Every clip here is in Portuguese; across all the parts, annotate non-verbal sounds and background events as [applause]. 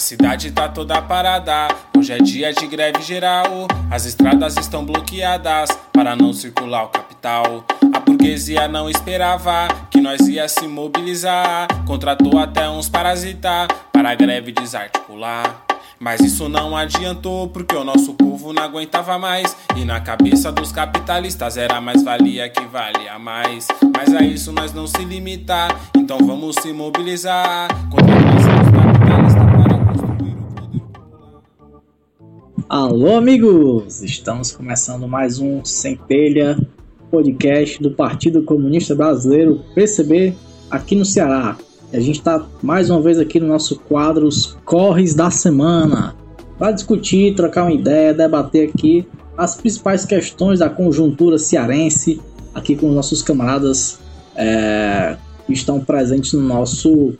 cidade tá toda parada, hoje é dia de greve geral. As estradas estão bloqueadas para não circular o capital. A burguesia não esperava que nós ia se mobilizar. Contratou até uns parasita para a greve desarticular. Mas isso não adiantou porque o nosso povo não aguentava mais. E na cabeça dos capitalistas era mais valia que valia mais. Mas a isso nós não se limitar, então vamos se mobilizar contra a. Alô, amigos! Estamos começando mais um Centelha podcast do Partido Comunista Brasileiro, PCB, aqui no Ceará. E a gente está mais uma vez aqui no nosso quadro Os Corres da Semana para discutir, trocar uma ideia, debater aqui as principais questões da conjuntura cearense, aqui com os nossos camaradas é, que estão presentes no nosso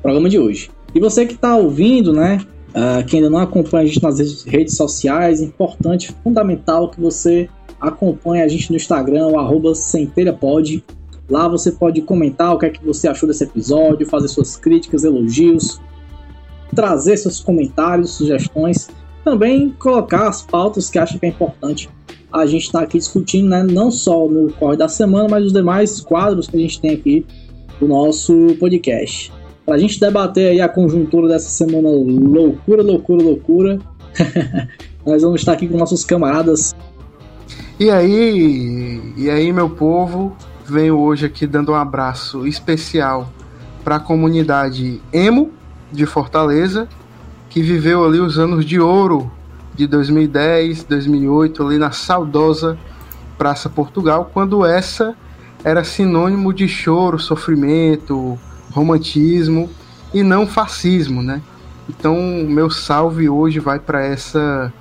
programa de hoje. E você que está ouvindo, né? Uh, que ainda não acompanha a gente nas redes sociais, importante, fundamental que você acompanhe a gente no Instagram, o arroba centelhapod. Lá você pode comentar o que é que você achou desse episódio, fazer suas críticas, elogios, trazer seus comentários, sugestões, também colocar as pautas que acha que é importante a gente estar tá aqui discutindo, né? não só no Corre da Semana, mas os demais quadros que a gente tem aqui do nosso podcast para a gente debater aí a conjuntura dessa semana loucura, loucura, loucura. [laughs] Nós vamos estar aqui com nossos camaradas. E aí, e aí, meu povo, venho hoje aqui dando um abraço especial para a comunidade Emo de Fortaleza, que viveu ali os anos de ouro de 2010, 2008, ali na saudosa Praça Portugal, quando essa era sinônimo de choro, sofrimento, romantismo e não fascismo, né? Então, meu salve hoje vai para essa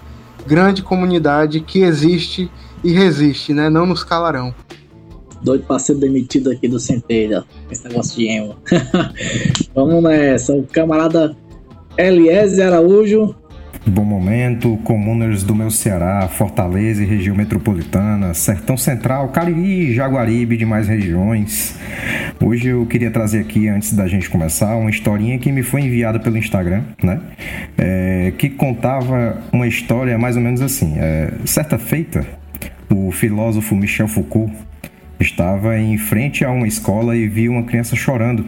grande comunidade que existe e resiste, né? Não nos calarão. Doido para ser demitido aqui do Centelha, esse negócio de emo. [laughs] Vamos nessa, o camarada Eliezer Araújo Bom momento, comuners do meu Ceará, Fortaleza e região metropolitana, Sertão Central, Cariri, Jaguaribe e demais regiões. Hoje eu queria trazer aqui, antes da gente começar, uma historinha que me foi enviada pelo Instagram, né? É, que contava uma história mais ou menos assim. É, certa feita, o filósofo Michel Foucault estava em frente a uma escola e viu uma criança chorando,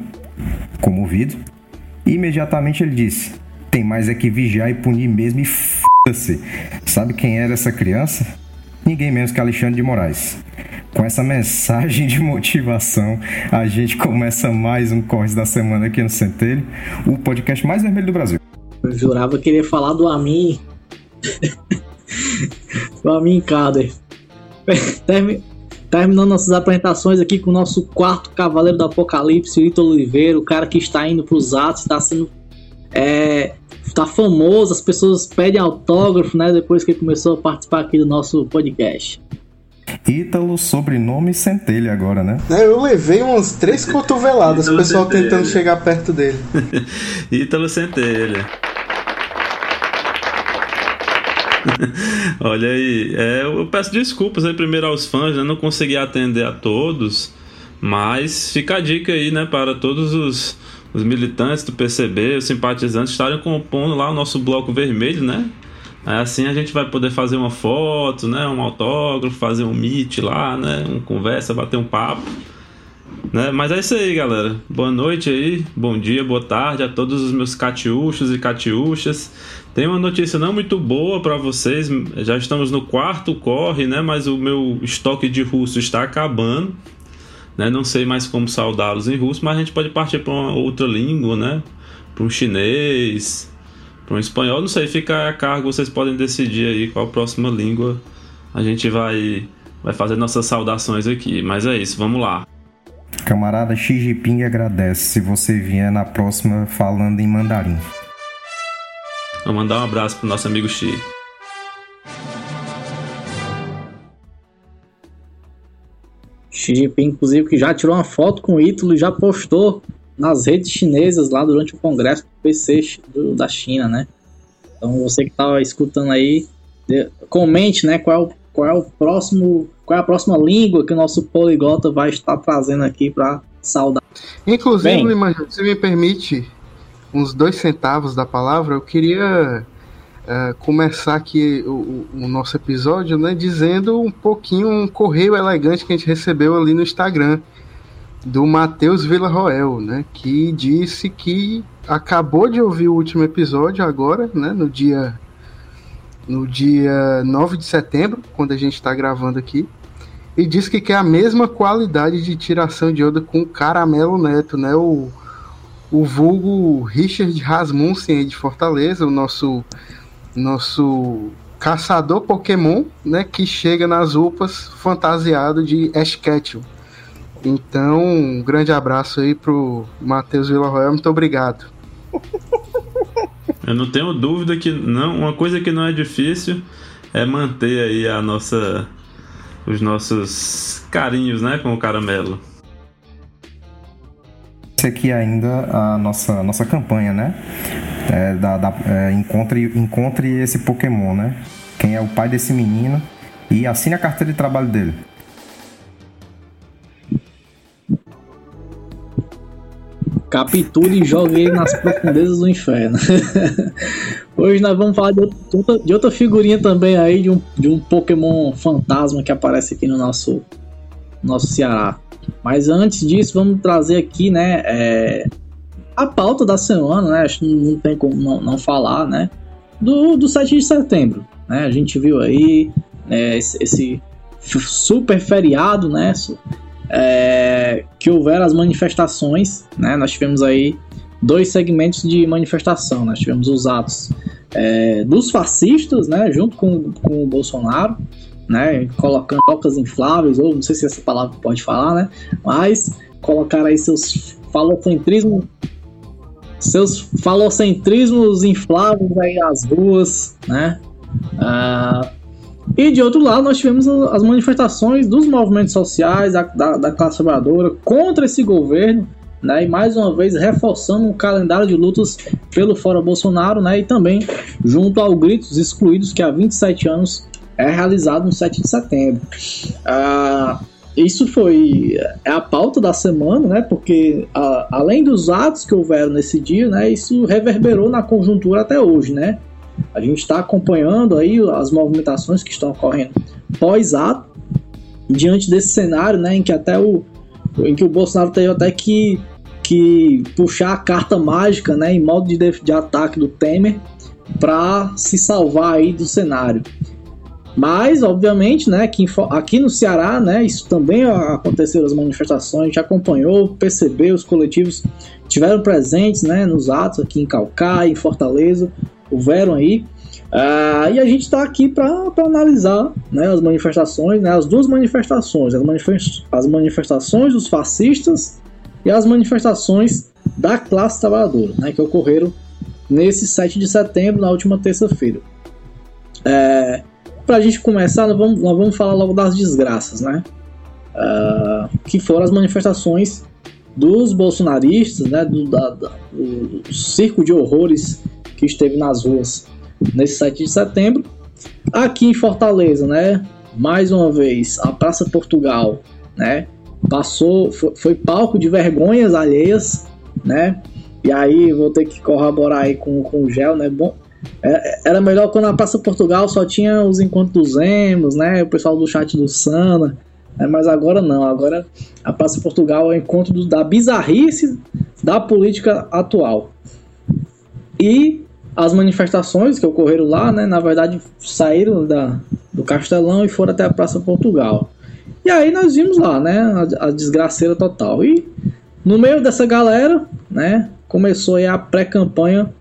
comovido. E imediatamente ele disse: tem mais é que vigiar e punir mesmo e f***se. Sabe quem era essa criança? Ninguém menos que Alexandre de Moraes. Com essa mensagem de motivação, a gente começa mais um Corres da Semana aqui no Centelho, o podcast mais vermelho do Brasil. Eu jurava que ele ia falar do Amin. [laughs] do Amin Kader. Terminando nossas apresentações aqui com o nosso quarto Cavaleiro do Apocalipse, Vitor Oliveira, o cara que está indo para os atos, está sendo é, tá famoso, as pessoas pedem autógrafo, né? Depois que ele começou a participar aqui do nosso podcast. Ítalo, sobrenome Centelha agora, né? É, eu levei umas três cotoveladas, o pessoal Centelha. tentando chegar perto dele. [laughs] Ítalo Centelha. [laughs] Olha aí, é, eu peço desculpas aí primeiro aos fãs, né? não consegui atender a todos, mas fica a dica aí, né, para todos os os militantes do PCB, os simpatizantes estarem compondo lá o nosso bloco vermelho, né? Assim a gente vai poder fazer uma foto, né? Um autógrafo, fazer um meet lá, né? Uma conversa, bater um papo. Né? Mas é isso aí, galera. Boa noite aí, bom dia, boa tarde a todos os meus catiuchos e catiuchas. Tem uma notícia não muito boa para vocês. Já estamos no quarto corre, né? Mas o meu estoque de russo está acabando. Né? Não sei mais como saudá-los em russo, mas a gente pode partir para uma outra língua, né? Para um chinês, para um espanhol, não sei, fica a cargo, vocês podem decidir aí qual a próxima língua a gente vai, vai fazer nossas saudações aqui. Mas é isso, vamos lá. Camarada Xi Jinping agradece se você vier na próxima falando em mandarim. Vou mandar um abraço pro nosso amigo Xi. Xi Jinping, inclusive, que já tirou uma foto com o Ítalo e já postou nas redes chinesas lá durante o congresso do PC do, da China, né? Então você que tá escutando aí, comente, né, qual é o, qual é o próximo, qual é a próxima língua que o nosso poliglota vai estar trazendo aqui para saudar. Inclusive, Bem, se me permite, uns dois centavos da palavra, eu queria uh, começar aqui o, o, nosso episódio, né, dizendo um pouquinho um correio elegante que a gente recebeu ali no Instagram do Matheus Villarroel, né, que disse que acabou de ouvir o último episódio agora, né, no dia no dia 9 de setembro, quando a gente está gravando aqui, e disse que quer a mesma qualidade de tiração de onda com Caramelo Neto, né, o, o vulgo Richard Rasmussen de Fortaleza, o nosso nosso caçador Pokémon, né, que chega nas UPAs fantasiado de Ash Ketchum. Então, um grande abraço aí pro Matheus Villarroel, muito obrigado. [laughs] Eu não tenho dúvida que não, uma coisa que não é difícil é manter aí a nossa os nossos carinhos, né, com o caramelo. Essa aqui é ainda a nossa nossa campanha, né? É, da, da, é, encontre, encontre esse Pokémon, né? Quem é o pai desse menino e assine a carteira de trabalho dele. Capture e jogue ele nas profundezas do inferno. [laughs] Hoje nós vamos falar de outra, de outra figurinha também aí, de um, de um Pokémon fantasma que aparece aqui no nosso, nosso Ceará. Mas antes disso, vamos trazer aqui, né, é, a pauta da semana, né? Acho que não tem como não, não falar, né? Do, do 7 de setembro, né? A gente viu aí né, esse, esse super feriado, né? É, que houveram as manifestações, né? Nós tivemos aí dois segmentos de manifestação. Nós tivemos os atos é, dos fascistas, né? Junto com, com o Bolsonaro, né? Colocando tocas infláveis, ou não sei se essa palavra pode falar, né? Mas colocaram aí seus falocentrismo seus falocentrismos infláveis aí às ruas, né? Ah, e de outro lado, nós tivemos as manifestações dos movimentos sociais, da, da, da classe trabalhadora, contra esse governo, né? E mais uma vez reforçando o calendário de lutas pelo Fora Bolsonaro, né? E também junto ao Gritos Excluídos, que há 27 anos é realizado no 7 de setembro. Ah, isso foi é a pauta da semana, né? Porque a, além dos atos que houveram nesse dia, né? Isso reverberou na conjuntura até hoje, né? A gente está acompanhando aí as movimentações que estão ocorrendo pós-ato, diante desse cenário, né? Em que até o em que o Bolsonaro teve até que que puxar a carta mágica, né? Em modo de, de ataque do Temer para se salvar aí do cenário. Mas, obviamente, né, aqui, aqui no Ceará, né, isso também aconteceu as manifestações, a gente acompanhou, percebeu, os coletivos tiveram presentes, né, nos atos aqui em Calcaia, em Fortaleza, houveram aí. Uh, e a gente está aqui para analisar né, as manifestações, né, as duas manifestações, as, manifest as manifestações dos fascistas e as manifestações da classe trabalhadora, né, que ocorreram nesse 7 de setembro, na última terça-feira. É, para a gente começar, nós vamos, nós vamos falar logo das desgraças, né? Uh, que foram as manifestações dos bolsonaristas, né? Do, da, do circo de horrores que esteve nas ruas nesse 7 de setembro. Aqui em Fortaleza, né? Mais uma vez, a Praça Portugal, né? Passou, foi, foi palco de vergonhas alheias, né? E aí vou ter que corroborar aí com, com o gel, né? Bom, era melhor quando na Praça Portugal só tinha os encontros dos emos, né? O pessoal do chat do Sana. Né? Mas agora não. Agora a Praça Portugal é o encontro do, da bizarrice da política atual. E as manifestações que ocorreram lá, né? Na verdade, saíram da, do Castelão e foram até a Praça Portugal. E aí nós vimos lá, né? A, a desgraceira total. E no meio dessa galera, né? Começou a pré-campanha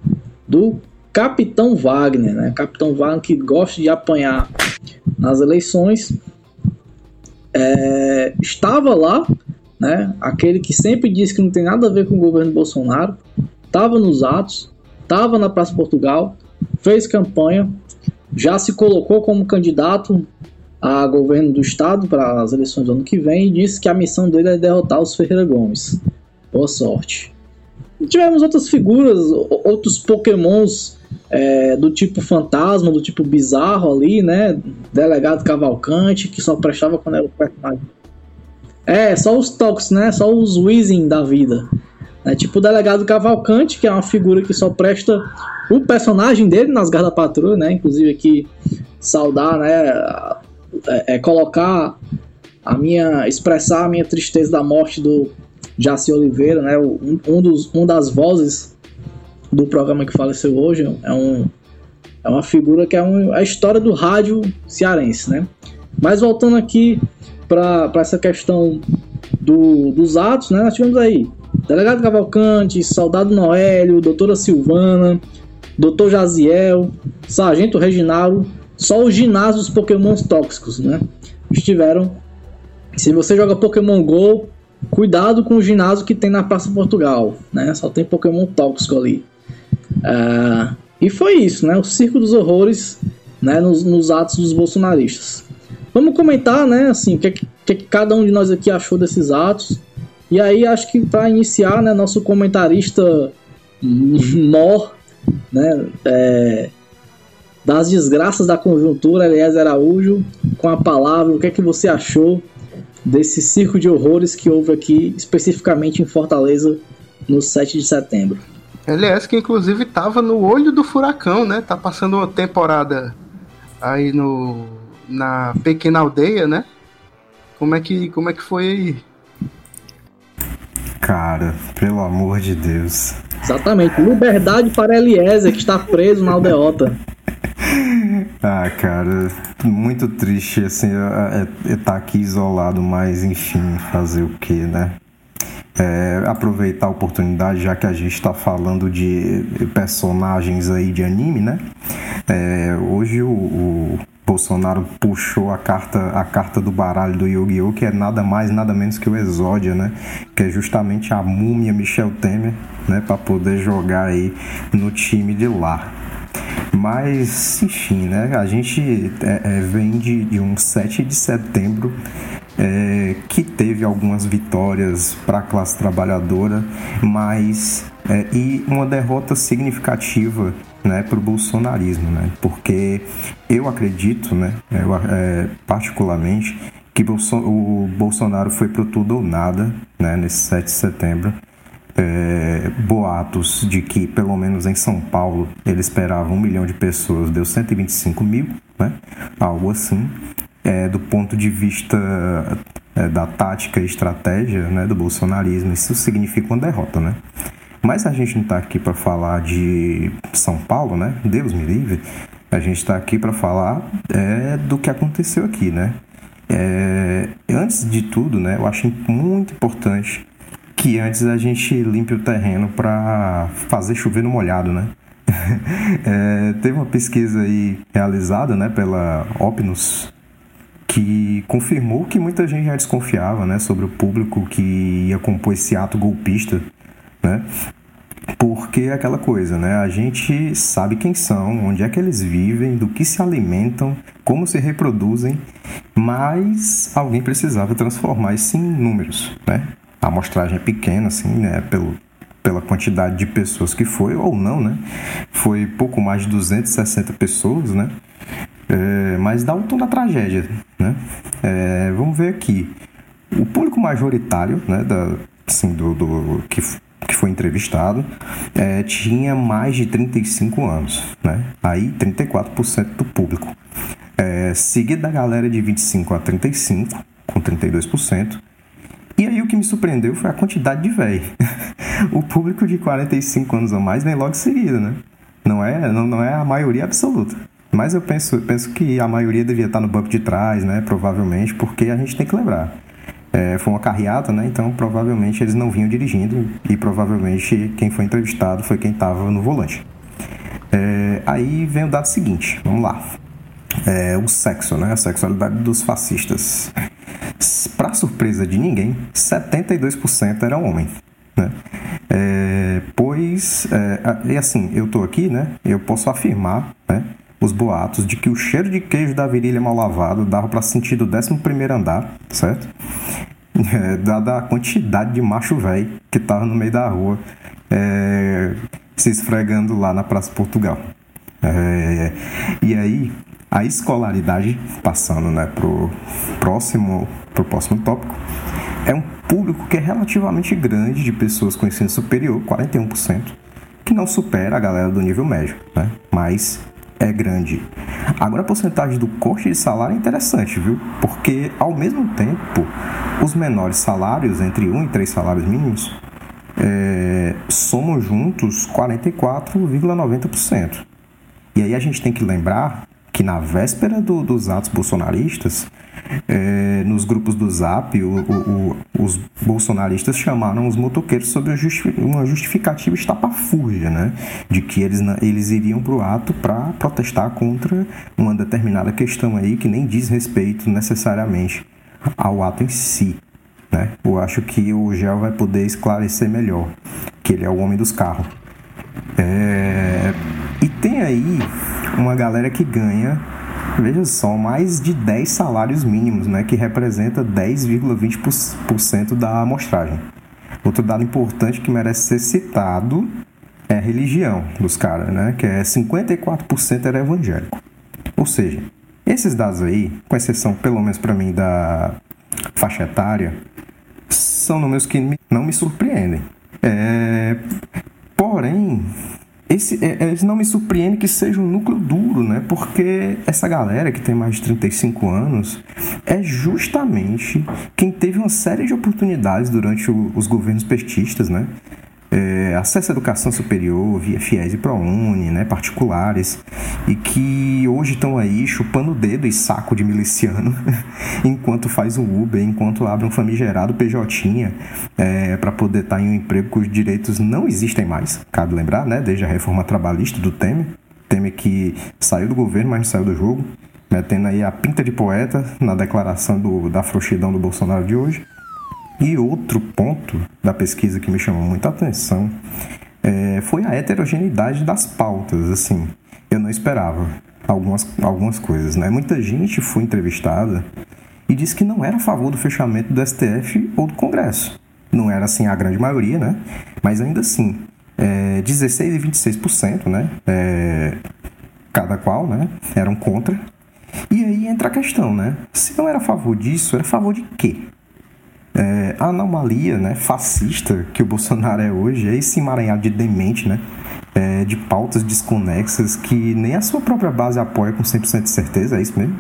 do Capitão Wagner, né? Capitão Wagner que gosta de apanhar nas eleições, é, estava lá, né? Aquele que sempre disse que não tem nada a ver com o governo Bolsonaro, estava nos atos, estava na Praça Portugal, fez campanha, já se colocou como candidato a governo do estado para as eleições do ano que vem e disse que a missão dele é derrotar os Ferreira Gomes. Boa sorte. Tivemos outras figuras, outros pokémons é, do tipo fantasma, do tipo bizarro ali, né? Delegado Cavalcante, que só prestava quando era o personagem. É, só os toques, né? Só os Weezing da vida. É tipo o delegado Cavalcante, que é uma figura que só presta o personagem dele nas Garras da Patrulha, né? Inclusive aqui saudar, né? É, é, colocar a minha. expressar a minha tristeza da morte do Jaci Oliveira, né? Um, um, dos, um das vozes do programa que faleceu hoje. É, um, é uma figura que é um, a história do rádio cearense, né? Mas voltando aqui para essa questão do, dos atos, né? Nós tivemos aí Delegado Cavalcante, Soldado Noélio, Doutora Silvana, Doutor Jaziel, Sargento Reginaldo, só os ginásios Pokémons tóxicos, né? Estiveram. Se você joga Pokémon GO, cuidado com o ginásio que tem na Praça Portugal, né? Só tem Pokémon tóxico ali. Uh, e foi isso, né? O circo dos horrores, né? Nos, nos atos dos bolsonaristas. Vamos comentar, né? Assim, o que, que, que cada um de nós aqui achou desses atos. E aí, acho que para iniciar, né? Nosso comentarista mor, né? É, das desgraças da conjuntura, aliás, Araújo, com a palavra, o que é que você achou desse circo de horrores que houve aqui, especificamente em Fortaleza, no 7 de setembro? Aliás, que inclusive estava no olho do furacão, né? Tá passando uma temporada aí no na pequena aldeia, né? Como é que como é que foi aí? Cara, pelo amor de Deus. Exatamente. Liberdade para Eliezer, que está preso na aldeota. Ah, cara, muito triste, assim, é, é, é tá aqui isolado, mas enfim, fazer o que, né? É, aproveitar a oportunidade, já que a gente está falando de personagens aí de anime, né? É, hoje o, o, Bolsonaro puxou a carta, a carta do baralho do Yu-Gi-Oh! que é nada mais, nada menos que o Exódia, né? Que é justamente a múmia Michel Temer, né? Para poder jogar aí no time de lá. Mas, enfim, né? A gente é, é, vem de, de um 7 de setembro é, que teve algumas vitórias para a classe trabalhadora, mas é, e uma derrota significativa né, para o bolsonarismo, né? Porque eu acredito, né, eu, é, particularmente, que o Bolsonaro foi para tudo ou nada, né, nesse 7 de setembro. É, boatos de que, pelo menos em São Paulo, ele esperava um milhão de pessoas, deu 125 mil, né? Algo assim. É, do ponto de vista é, da tática e estratégia né, do bolsonarismo, isso significa uma derrota, né? Mas a gente não está aqui para falar de São Paulo, né? Deus me livre. A gente está aqui para falar é, do que aconteceu aqui, né? É, antes de tudo, né? Eu acho muito importante que antes a gente limpe o terreno para fazer chover no molhado, né? [laughs] é, teve uma pesquisa aí realizada, né, pela Opnus, que confirmou que muita gente já desconfiava, né, sobre o público que ia compor esse ato golpista né? Porque é aquela coisa, né? A gente sabe quem são, onde é que eles vivem, do que se alimentam, como se reproduzem, mas alguém precisava transformar isso em números, né? A amostragem é pequena, assim, né? Pelo, pela quantidade de pessoas que foi, ou não, né? Foi pouco mais de 260 pessoas, né? É, mas dá o tom da tragédia, né? É, vamos ver aqui. O público majoritário, né, da, assim, do, do que que foi entrevistado, é, tinha mais de 35 anos, né? Aí 34% do público. É, seguido da galera de 25 a 35, com 32%. E aí o que me surpreendeu foi a quantidade de velho. [laughs] o público de 45 anos ou mais vem logo em seguida, né? Não é, não, não é a maioria absoluta. Mas eu penso, penso que a maioria devia estar no banco de trás, né? Provavelmente, porque a gente tem que lembrar. É, foi uma carreata, né? Então provavelmente eles não vinham dirigindo e provavelmente quem foi entrevistado foi quem estava no volante. É, aí vem o dado seguinte, vamos lá. É, o sexo, né? A sexualidade dos fascistas. Para surpresa de ninguém, 72% eram homens. Né? É, pois, é, e assim, eu tô aqui, né? Eu posso afirmar, né? os boatos de que o cheiro de queijo da virilha mal lavado dava para sentir do 11 andar, certo? É, dada a quantidade de macho velho que tava no meio da rua é, se esfregando lá na Praça Portugal. É, e aí, a escolaridade, passando né, pro próximo, pro próximo tópico, é um público que é relativamente grande de pessoas com ensino superior, 41%, que não supera a galera do nível médio, né? Mas é grande. Agora a porcentagem do corte de salário é interessante, viu? Porque ao mesmo tempo, os menores salários, entre 1 e 3 salários mínimos, é, somam juntos 44,90%. E aí a gente tem que lembrar que na véspera do, dos atos bolsonaristas, é, nos grupos do Zap, o, o, o, os bolsonaristas chamaram os motoqueiros sobre uma justificativa estapafúrdia, né? De que eles, eles iriam para o ato para protestar contra uma determinada questão aí que nem diz respeito necessariamente ao ato em si. Né? Eu acho que o Gel vai poder esclarecer melhor, que ele é o homem dos carros. É... E tem aí uma galera que ganha, veja só, mais de 10 salários mínimos, né? Que representa 10,20% da amostragem. Outro dado importante que merece ser citado é a religião dos caras, né? Que é 54% era evangélico. Ou seja, esses dados aí, com exceção pelo menos para mim da faixa etária, são números que não me surpreendem. É, porém, esse, é, eles não me surpreendem que seja um núcleo duro, né? Porque essa galera que tem mais de 35 anos é justamente quem teve uma série de oportunidades durante o, os governos petistas, né? É, acesso à educação superior via FIES e ProUni, né, particulares, e que hoje estão aí chupando dedo e saco de miliciano [laughs] enquanto faz um Uber, enquanto abre um famigerado PJ é, para poder estar tá em um emprego cujos direitos não existem mais, cabe lembrar, né, desde a reforma trabalhista do Temer, Temer que saiu do governo, mas não saiu do jogo, metendo aí a pinta de poeta na declaração do, da frouxidão do Bolsonaro de hoje. E outro ponto da pesquisa que me chamou muita atenção é, foi a heterogeneidade das pautas. Assim, eu não esperava algumas, algumas coisas. Né? Muita gente foi entrevistada e disse que não era a favor do fechamento do STF ou do Congresso. Não era assim a grande maioria, né? Mas ainda assim, é, 16 e 26%, né? É, cada qual, né? Eram contra. E aí entra a questão, né? Se não era a favor disso, era a favor de quê? É, a anomalia né, fascista que o Bolsonaro é hoje é esse emaranhado de demente, né? É, de pautas desconexas que nem a sua própria base apoia com 100% de certeza, é isso mesmo?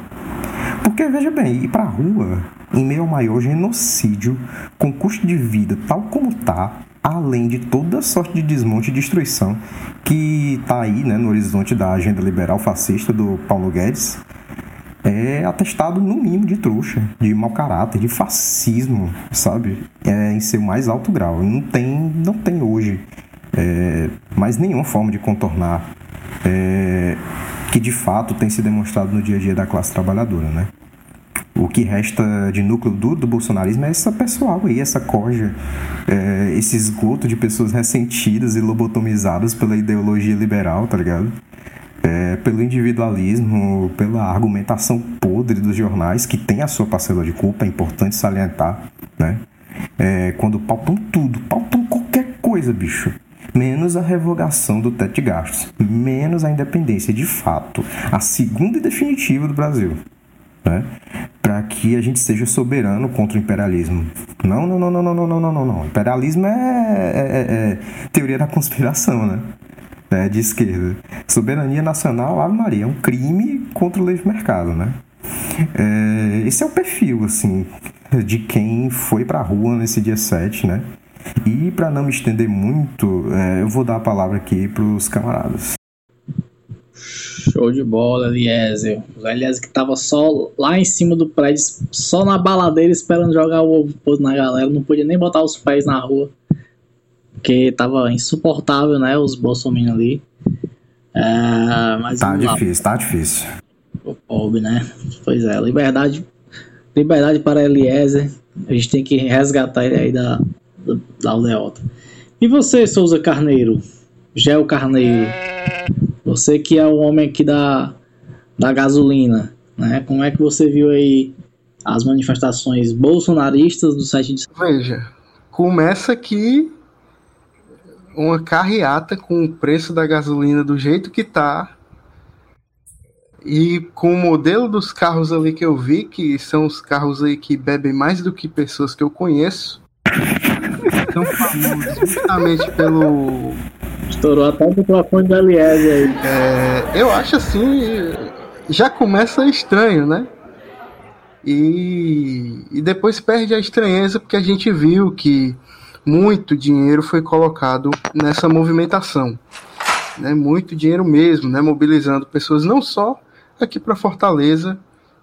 Porque, veja bem, ir pra rua em meio ao maior genocídio, com custo de vida tal como tá, além de toda sorte de desmonte e destruição que tá aí né, no horizonte da agenda liberal fascista do Paulo Guedes, é atestado no mínimo de trouxa, de mau caráter, de fascismo, sabe? É, em seu mais alto grau. Não tem, não tem hoje é, mais nenhuma forma de contornar é, que de fato tem se demonstrado no dia a dia da classe trabalhadora, né? O que resta de núcleo duro do bolsonarismo é essa pessoal aí, essa corja, é, esse esgoto de pessoas ressentidas e lobotomizadas pela ideologia liberal, tá ligado? É, pelo individualismo, pela argumentação podre dos jornais, que tem a sua parcela de culpa, é importante salientar, né? É, quando pautam tudo, pautam qualquer coisa, bicho. Menos a revogação do teto de gastos, menos a independência de fato, a segunda e definitiva do Brasil, né? Para que a gente seja soberano contra o imperialismo. Não, não, não, não, não, não, não, não, não. Imperialismo é, é, é, é teoria da conspiração, né? Né, de esquerda. Soberania nacional, Ave Maria, é um crime contra o livre mercado, né? É, esse é o perfil, assim, de quem foi pra rua nesse dia 7, né? E para não me estender muito, é, eu vou dar a palavra aqui pros camaradas. Show de bola, Eliezer. O Eliezer que tava só lá em cima do prédio, só na baladeira esperando jogar o ovo na galera, não podia nem botar os pés na rua porque tava insuportável, né, os bolsominions ali. É, mas tá difícil, lá. tá difícil. O pobre, né? Pois é, liberdade, liberdade para Eliezer. A gente tem que resgatar ele aí da, da aldeota. E você, Souza Carneiro? Gel Carneiro. Você que é o homem aqui da, da gasolina, né? Como é que você viu aí as manifestações bolsonaristas do 7 de Veja, começa que uma carreata com o preço da gasolina do jeito que tá, E com o modelo dos carros ali que eu vi, que são os carros aí que bebem mais do que pessoas que eu conheço, são famosos justamente pelo. Estourou até o microfone da Liese aí. É, eu acho assim. Já começa estranho, né? E, e depois perde a estranheza porque a gente viu que muito dinheiro foi colocado nessa movimentação. Né? Muito dinheiro mesmo, né? mobilizando pessoas não só aqui para Fortaleza,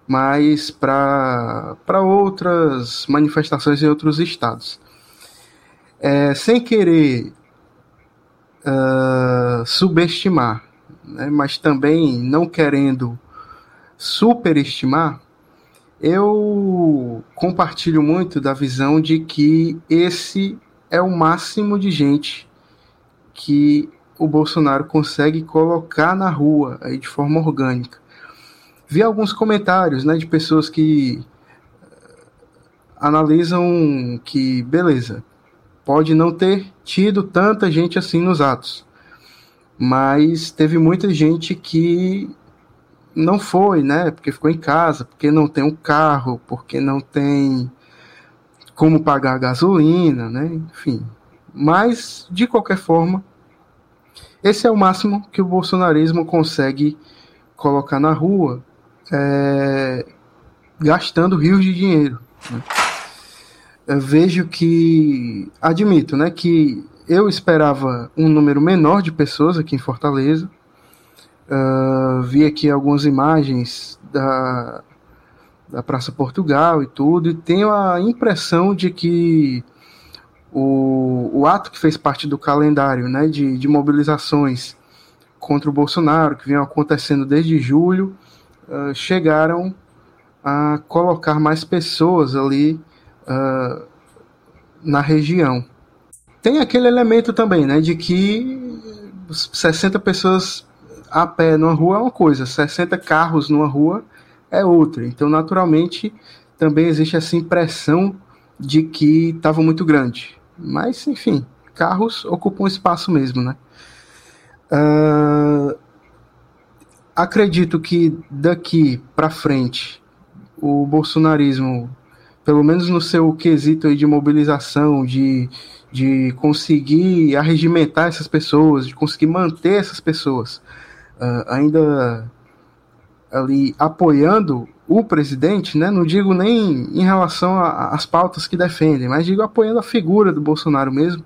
mas para outras manifestações em outros estados. É, sem querer uh, subestimar, né, mas também não querendo superestimar, eu compartilho muito da visão de que esse é o máximo de gente que o Bolsonaro consegue colocar na rua aí de forma orgânica vi alguns comentários né, de pessoas que eh, analisam que, beleza, pode não ter tido tanta gente assim nos atos, mas teve muita gente que não foi, né? Porque ficou em casa, porque não tem um carro, porque não tem como pagar a gasolina, né? Enfim. Mas, de qualquer forma, esse é o máximo que o bolsonarismo consegue colocar na rua é, gastando rios de dinheiro. Né? Vejo que, admito, né, que eu esperava um número menor de pessoas aqui em Fortaleza. Uh, vi aqui algumas imagens da, da Praça Portugal e tudo, e tenho a impressão de que o, o ato que fez parte do calendário né, de, de mobilizações contra o Bolsonaro, que vinha acontecendo desde julho, uh, chegaram a colocar mais pessoas ali uh, na região. Tem aquele elemento também, né, de que 60 pessoas a pé numa rua é uma coisa, 60 carros numa rua é outra. Então, naturalmente, também existe essa impressão de que estava muito grande. Mas, enfim, carros ocupam espaço mesmo, né? Uh, acredito que daqui para frente o bolsonarismo, pelo menos no seu quesito de mobilização, de, de conseguir arregimentar essas pessoas, de conseguir manter essas pessoas uh, ainda ali apoiando o presidente, né? não digo nem em relação às pautas que defendem, mas digo apoiando a figura do Bolsonaro mesmo,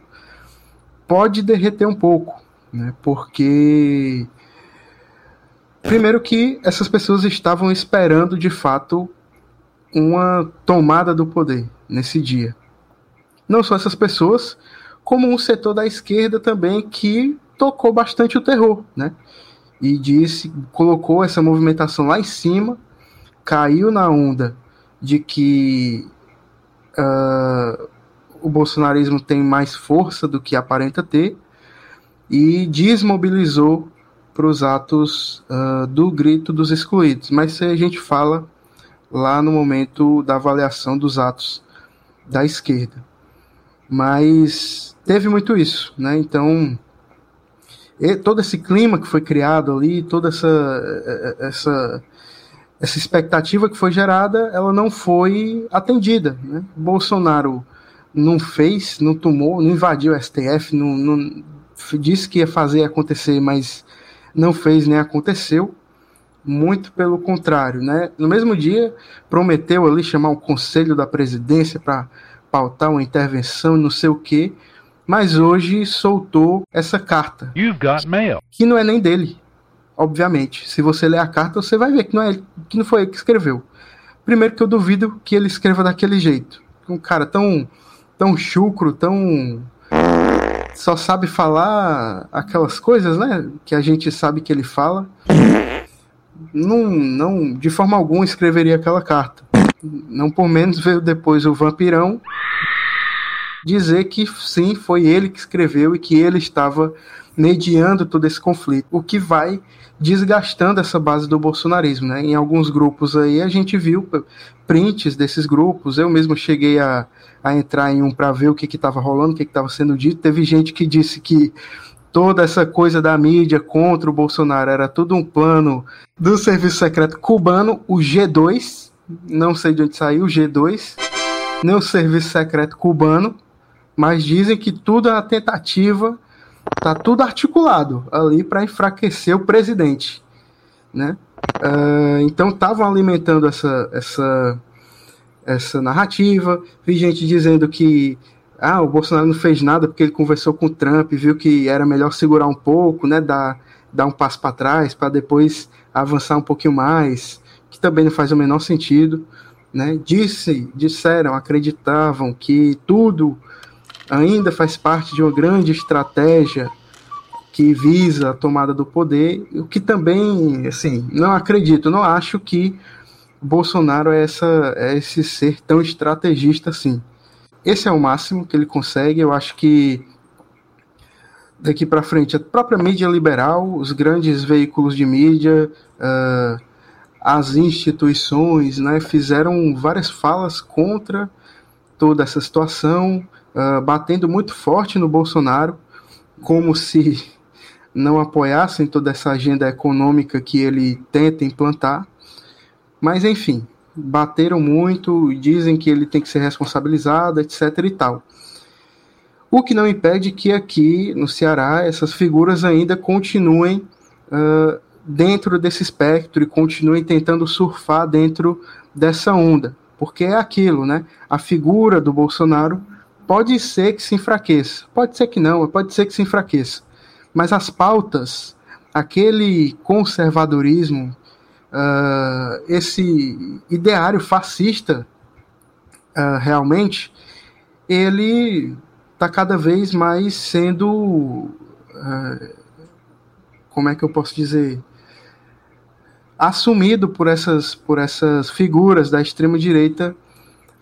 pode derreter um pouco, né? porque Primeiro que essas pessoas estavam esperando de fato uma tomada do poder nesse dia. Não só essas pessoas, como um setor da esquerda também que tocou bastante o terror, né? E disse, colocou essa movimentação lá em cima, caiu na onda de que uh, o bolsonarismo tem mais força do que aparenta ter e desmobilizou para os atos uh, do grito dos excluídos. Mas isso a gente fala lá no momento da avaliação dos atos da esquerda. Mas teve muito isso, né? Então, todo esse clima que foi criado ali, toda essa, essa, essa expectativa que foi gerada, ela não foi atendida. Né? Bolsonaro não fez, não tomou, não invadiu o STF, não, não disse que ia fazer acontecer, mas não fez nem aconteceu. Muito pelo contrário, né? No mesmo dia, prometeu ali chamar o conselho da presidência para pautar uma intervenção, não sei o quê, mas hoje soltou essa carta. Que não é nem dele, obviamente. Se você ler a carta, você vai ver que não, é, que não foi ele que escreveu. Primeiro que eu duvido que ele escreva daquele jeito. Um cara tão, tão chucro, tão só sabe falar aquelas coisas, né? Que a gente sabe que ele fala. Não, não, de forma alguma escreveria aquela carta. Não por menos veio depois o vampirão dizer que sim, foi ele que escreveu e que ele estava mediando todo esse conflito, o que vai desgastando essa base do bolsonarismo, né? Em alguns grupos aí a gente viu prints desses grupos, eu mesmo cheguei a, a entrar em um para ver o que estava rolando, o que estava sendo dito. Teve gente que disse que toda essa coisa da mídia contra o Bolsonaro era tudo um plano do serviço secreto cubano, o G2, não sei de onde saiu o G2, nem o serviço secreto cubano, mas dizem que tudo é uma tentativa, tá tudo articulado ali para enfraquecer o presidente, né? Uh, então estavam alimentando essa, essa, essa narrativa. Vi gente dizendo que ah, o Bolsonaro não fez nada porque ele conversou com o Trump, viu que era melhor segurar um pouco, né, dar, dar um passo para trás para depois avançar um pouquinho mais, que também não faz o menor sentido. Né? Disse, disseram, acreditavam que tudo ainda faz parte de uma grande estratégia que visa a tomada do poder, o que também, assim, não acredito, não acho que Bolsonaro é, essa, é esse ser tão estrategista assim. Esse é o máximo que ele consegue, eu acho que daqui para frente a própria mídia liberal, os grandes veículos de mídia, uh, as instituições, né, fizeram várias falas contra toda essa situação, uh, batendo muito forte no Bolsonaro, como se não apoiassem toda essa agenda econômica que ele tenta implantar. Mas enfim, bateram muito, dizem que ele tem que ser responsabilizado, etc e tal. O que não impede que aqui no Ceará essas figuras ainda continuem uh, dentro desse espectro e continuem tentando surfar dentro dessa onda. Porque é aquilo, né? A figura do Bolsonaro pode ser que se enfraqueça, pode ser que não, pode ser que se enfraqueça mas as pautas, aquele conservadorismo, uh, esse ideário fascista, uh, realmente, ele está cada vez mais sendo. Uh, como é que eu posso dizer? Assumido por essas, por essas figuras da extrema-direita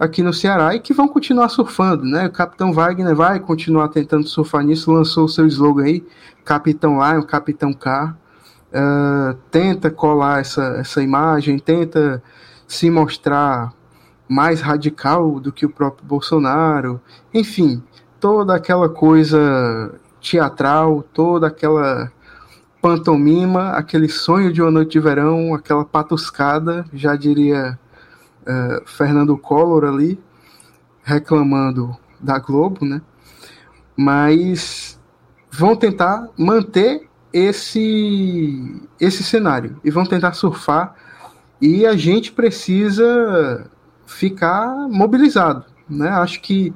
aqui no Ceará e que vão continuar surfando, né? O Capitão Wagner vai continuar tentando surfar nisso, lançou o seu slogan aí, Capitão Lion, Capitão K, uh, tenta colar essa, essa imagem, tenta se mostrar mais radical do que o próprio Bolsonaro, enfim, toda aquela coisa teatral, toda aquela pantomima, aquele sonho de uma noite de verão, aquela patuscada, já diria é, Fernando Collor ali, reclamando da Globo, né? Mas vão tentar manter esse esse cenário e vão tentar surfar e a gente precisa ficar mobilizado, né? Acho que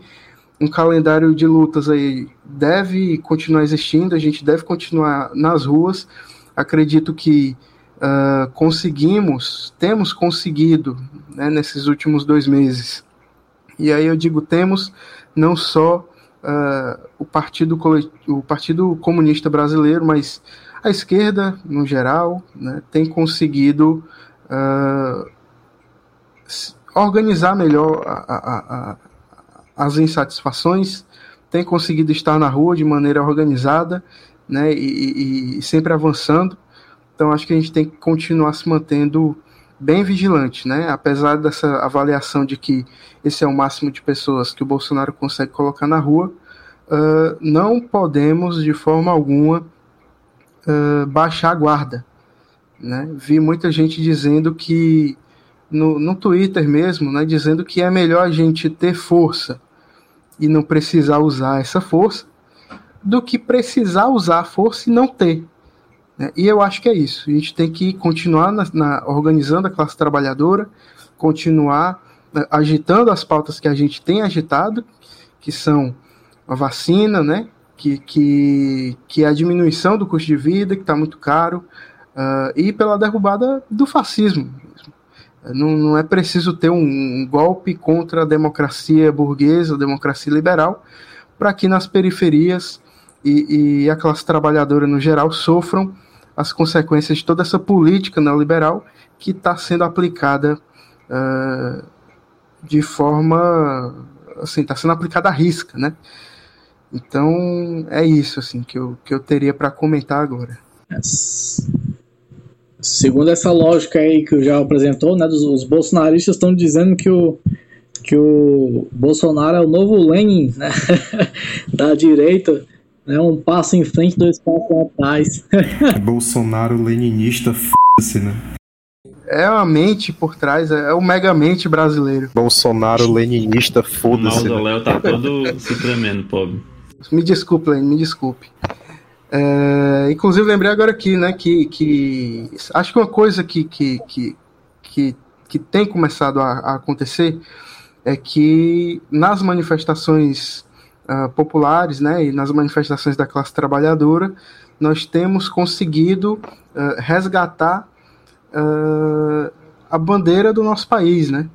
um calendário de lutas aí deve continuar existindo, a gente deve continuar nas ruas. Acredito que uh, conseguimos, temos conseguido né, nesses últimos dois meses. E aí eu digo temos não só uh, o, partido, o Partido Comunista Brasileiro, mas a esquerda, no geral, né, tem conseguido uh, organizar melhor a, a, a, as insatisfações, tem conseguido estar na rua de maneira organizada né, e, e, e sempre avançando. Então acho que a gente tem que continuar se mantendo bem vigilante, né? Apesar dessa avaliação de que esse é o máximo de pessoas que o Bolsonaro consegue colocar na rua, uh, não podemos de forma alguma uh, baixar a guarda. Né? Vi muita gente dizendo que no, no Twitter mesmo, né, dizendo que é melhor a gente ter força e não precisar usar essa força do que precisar usar a força e não ter. Né? E eu acho que é isso. A gente tem que continuar na, na, organizando a classe trabalhadora, continuar né, agitando as pautas que a gente tem agitado, que são a vacina, né? que, que, que é a diminuição do custo de vida, que está muito caro, uh, e pela derrubada do fascismo. Não, não é preciso ter um, um golpe contra a democracia burguesa, a democracia liberal, para que nas periferias e, e, a classe trabalhadora no geral sofram as consequências de toda essa política neoliberal que está sendo aplicada uh, de forma assim, está sendo aplicada à risca, né? Então é isso assim que eu, que eu teria para comentar agora. Segundo essa lógica aí que o já apresentou, né, os bolsonaristas estão dizendo que o que o Bolsonaro é o novo Lenin né, [laughs] da direita É um passo em frente, dois passos atrás. [laughs] Bolsonaro leninista, f***se, né? É a mente por trás, é o megamente brasileiro. Bolsonaro leninista, O foda-se. né? mausoléu tá todo se tremendo, pobre. Me desculpe, Lene, me desculpe. É, inclusive, lembrei agora aqui, né, que, que acho que uma coisa que, que, que, que, que tem começado a, a acontecer é que nas manifestações ah, populares, né, e nas manifestações da classe trabalhadora, nós temos conseguido ah, resgatar ah, a bandeira do nosso país, né,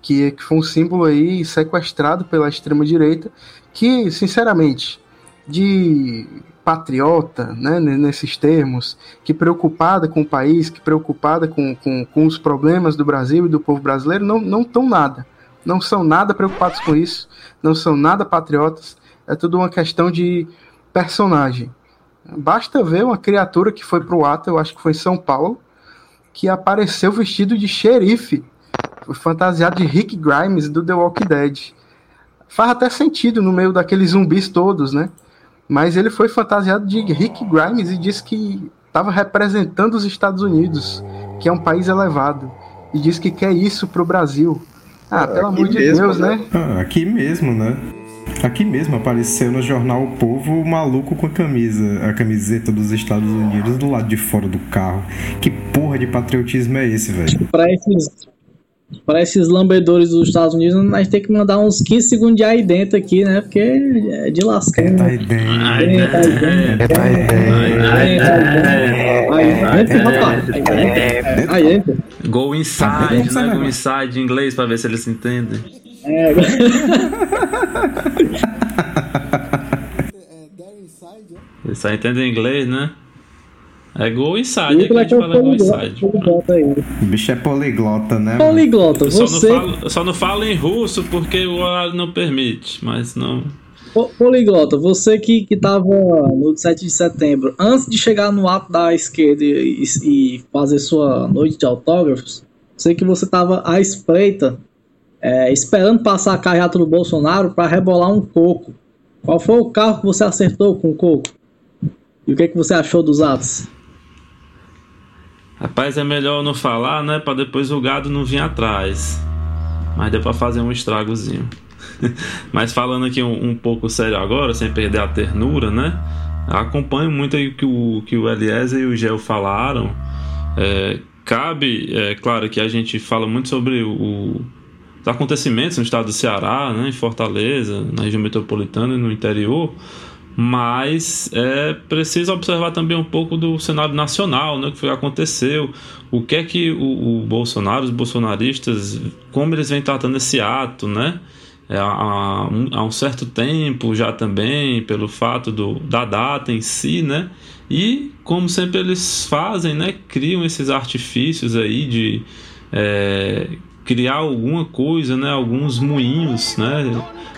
que, que foi um símbolo aí sequestrado pela extrema direita, que, sinceramente, de patriota, né, nesses termos, que preocupada com o país, que preocupada com, com, com os problemas do Brasil e do povo brasileiro, não estão nada. Não são nada preocupados com isso, não são nada patriotas, é tudo uma questão de personagem. Basta ver uma criatura que foi pro ato, eu acho que foi em São Paulo, que apareceu vestido de xerife, fantasiado de Rick Grimes do The Walking Dead. Faz até sentido no meio daqueles zumbis todos, né? Mas ele foi fantasiado de Rick Grimes e disse que estava representando os Estados Unidos, que é um país elevado, e disse que quer isso pro Brasil. Ah, pelo aqui amor de mesmo, Deus, né? né? Ah, aqui mesmo, né? Aqui mesmo apareceu no jornal O Povo o maluco com a camisa, a camiseta dos Estados Unidos do lado de fora do carro. Que porra de patriotismo é esse, velho? Pra esses, pra esses lambedores dos Estados Unidos, nós temos que mandar uns 15 segundos de aí dentro aqui, né? Porque é de lascar. Né? aí dentro. Ai, É, tá aí dentro. É, tá aí dentro. Aí dentro, rapaz. Aí dentro. Aí dentro. Go inside, né? Go inside em inglês pra ver se eles entendem. É, [laughs] Eles só entendem inglês, né? É go inside, e aqui a gente fala go inside. poliglota aí. O bicho é poliglota, né? Poliglota, Eu só, não você, falo, eu só não falo em russo porque o horário não permite, mas não. po- poliglota, você que, que tava no 7 de setembro, antes de chegar no ato da esquerda e, e fazer sua noite de autógrafos, sei que você tava à espreita, é, esperando passar a carreata do Bolsonaro para rebolar um coco. Qual foi o carro que você acertou com o coco? E o que, que você achou dos atos? Rapaz, é melhor não falar, né? Pra depois o gado não vir atrás. Mas deu pra fazer um estragozinho. [laughs] Mas falando aqui um, um pouco sério agora, sem perder a ternura, né? Acompanho muito o que o, que o Eliezer e o Gel falaram. É, cabe, é claro que a gente fala muito sobre o, os acontecimentos no estado do Ceará, né, em Fortaleza, na região metropolitana e no interior, mas é preciso observar também um pouco do cenário nacional, né, o que foi aconteceu, o que é que o, o Bolsonaro, os bolsonaristas, como eles vêm tratando esse ato, né, é, há, um, há um certo tempo já também, pelo fato do, da data em si, né, e como sempre eles fazem, né, criam esses artifícios aí de é, criar alguma coisa, né, alguns moinhos, né,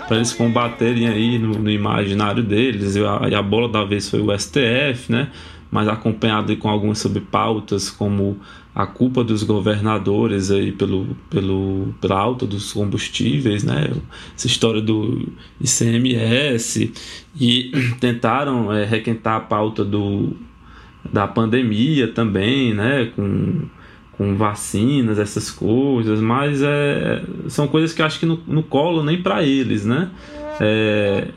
para eles combaterem aí no, no imaginário deles. E a, e a bola da vez foi o STF, né, mas acompanhado com algumas subpautas como a culpa dos governadores aí pelo, pelo, pela alta dos combustíveis, né? Essa história do ICMS e [clears throat] tentaram é, requentar a pauta do, da pandemia também, né? Com, com vacinas, essas coisas, mas é, são coisas que eu acho que não, não colam nem para eles, né? É,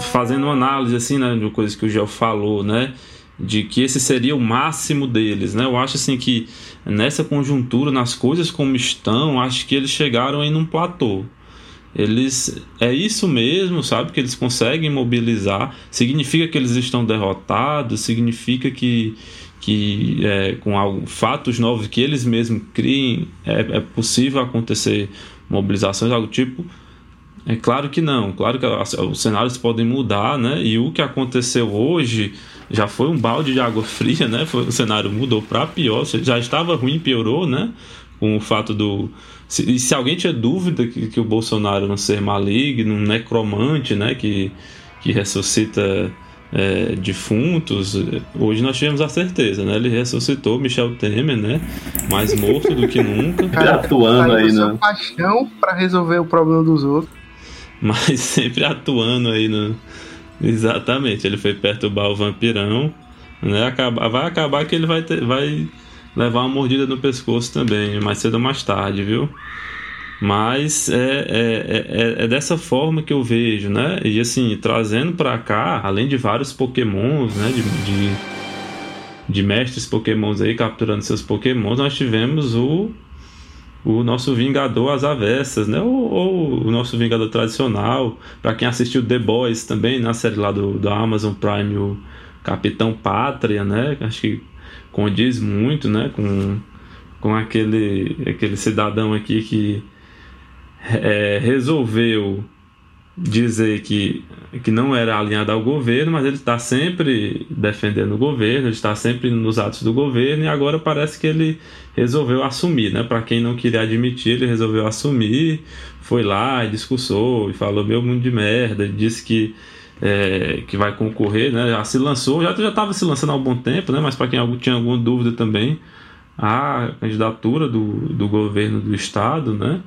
fazendo uma análise assim, né, de coisas que o Gel falou, né? de que esse seria o máximo deles, né? Eu acho assim que nessa conjuntura, nas coisas como estão, acho que eles chegaram em um platô. Eles é isso mesmo, sabe? Que eles conseguem mobilizar. Significa que eles estão derrotados. Significa que que é, com algo, fatos novos que eles mesmos criem é, é possível acontecer mobilizações algo tipo é claro que não, claro que os cenários podem mudar, né? E o que aconteceu hoje já foi um balde de água [laughs] fria, né? Foi, o cenário mudou para pior, já estava ruim, piorou, né? Com o fato do. Se, e se alguém tinha dúvida que, que o Bolsonaro não ser maligno, um necromante, né? Que, que ressuscita é, defuntos, hoje nós tivemos a certeza, né? Ele ressuscitou Michel Temer, né? Mais morto do que nunca. [laughs] Cara, atuando aí, né? né? paixão para resolver o problema dos outros. mas [laughs] sempre atuando aí no, Exatamente, ele foi perturbar o vampirão, né? Acaba, vai acabar que ele vai, ter, vai levar uma mordida no pescoço também, mais cedo ou mais tarde, viu? Mas é, é, é, é dessa forma que eu vejo, né? E assim, trazendo para cá, além de vários pokémons, né? De, de, de mestres pokémons aí capturando seus pokémons, nós tivemos o o nosso Vingador às avessas, né? Ou, ou o nosso Vingador tradicional. Para quem assistiu The Boys também, na série lá do, do Amazon Prime, o Capitão Pátria, né? Acho que condiz muito, né? Com, com aquele, aquele cidadão aqui que é, resolveu dizer que, que não era alinhado ao governo, mas ele está sempre defendendo o governo, ele está sempre nos atos do governo e agora parece que ele resolveu assumir, né? Para quem não queria admitir, ele resolveu assumir, foi lá e discursou e falou meu mundo de merda, disse que é, que vai concorrer, né? Já se lançou, já estava se lançando há algum tempo, né? Mas para quem tinha alguma dúvida também, a candidatura do, do governo do estado, né?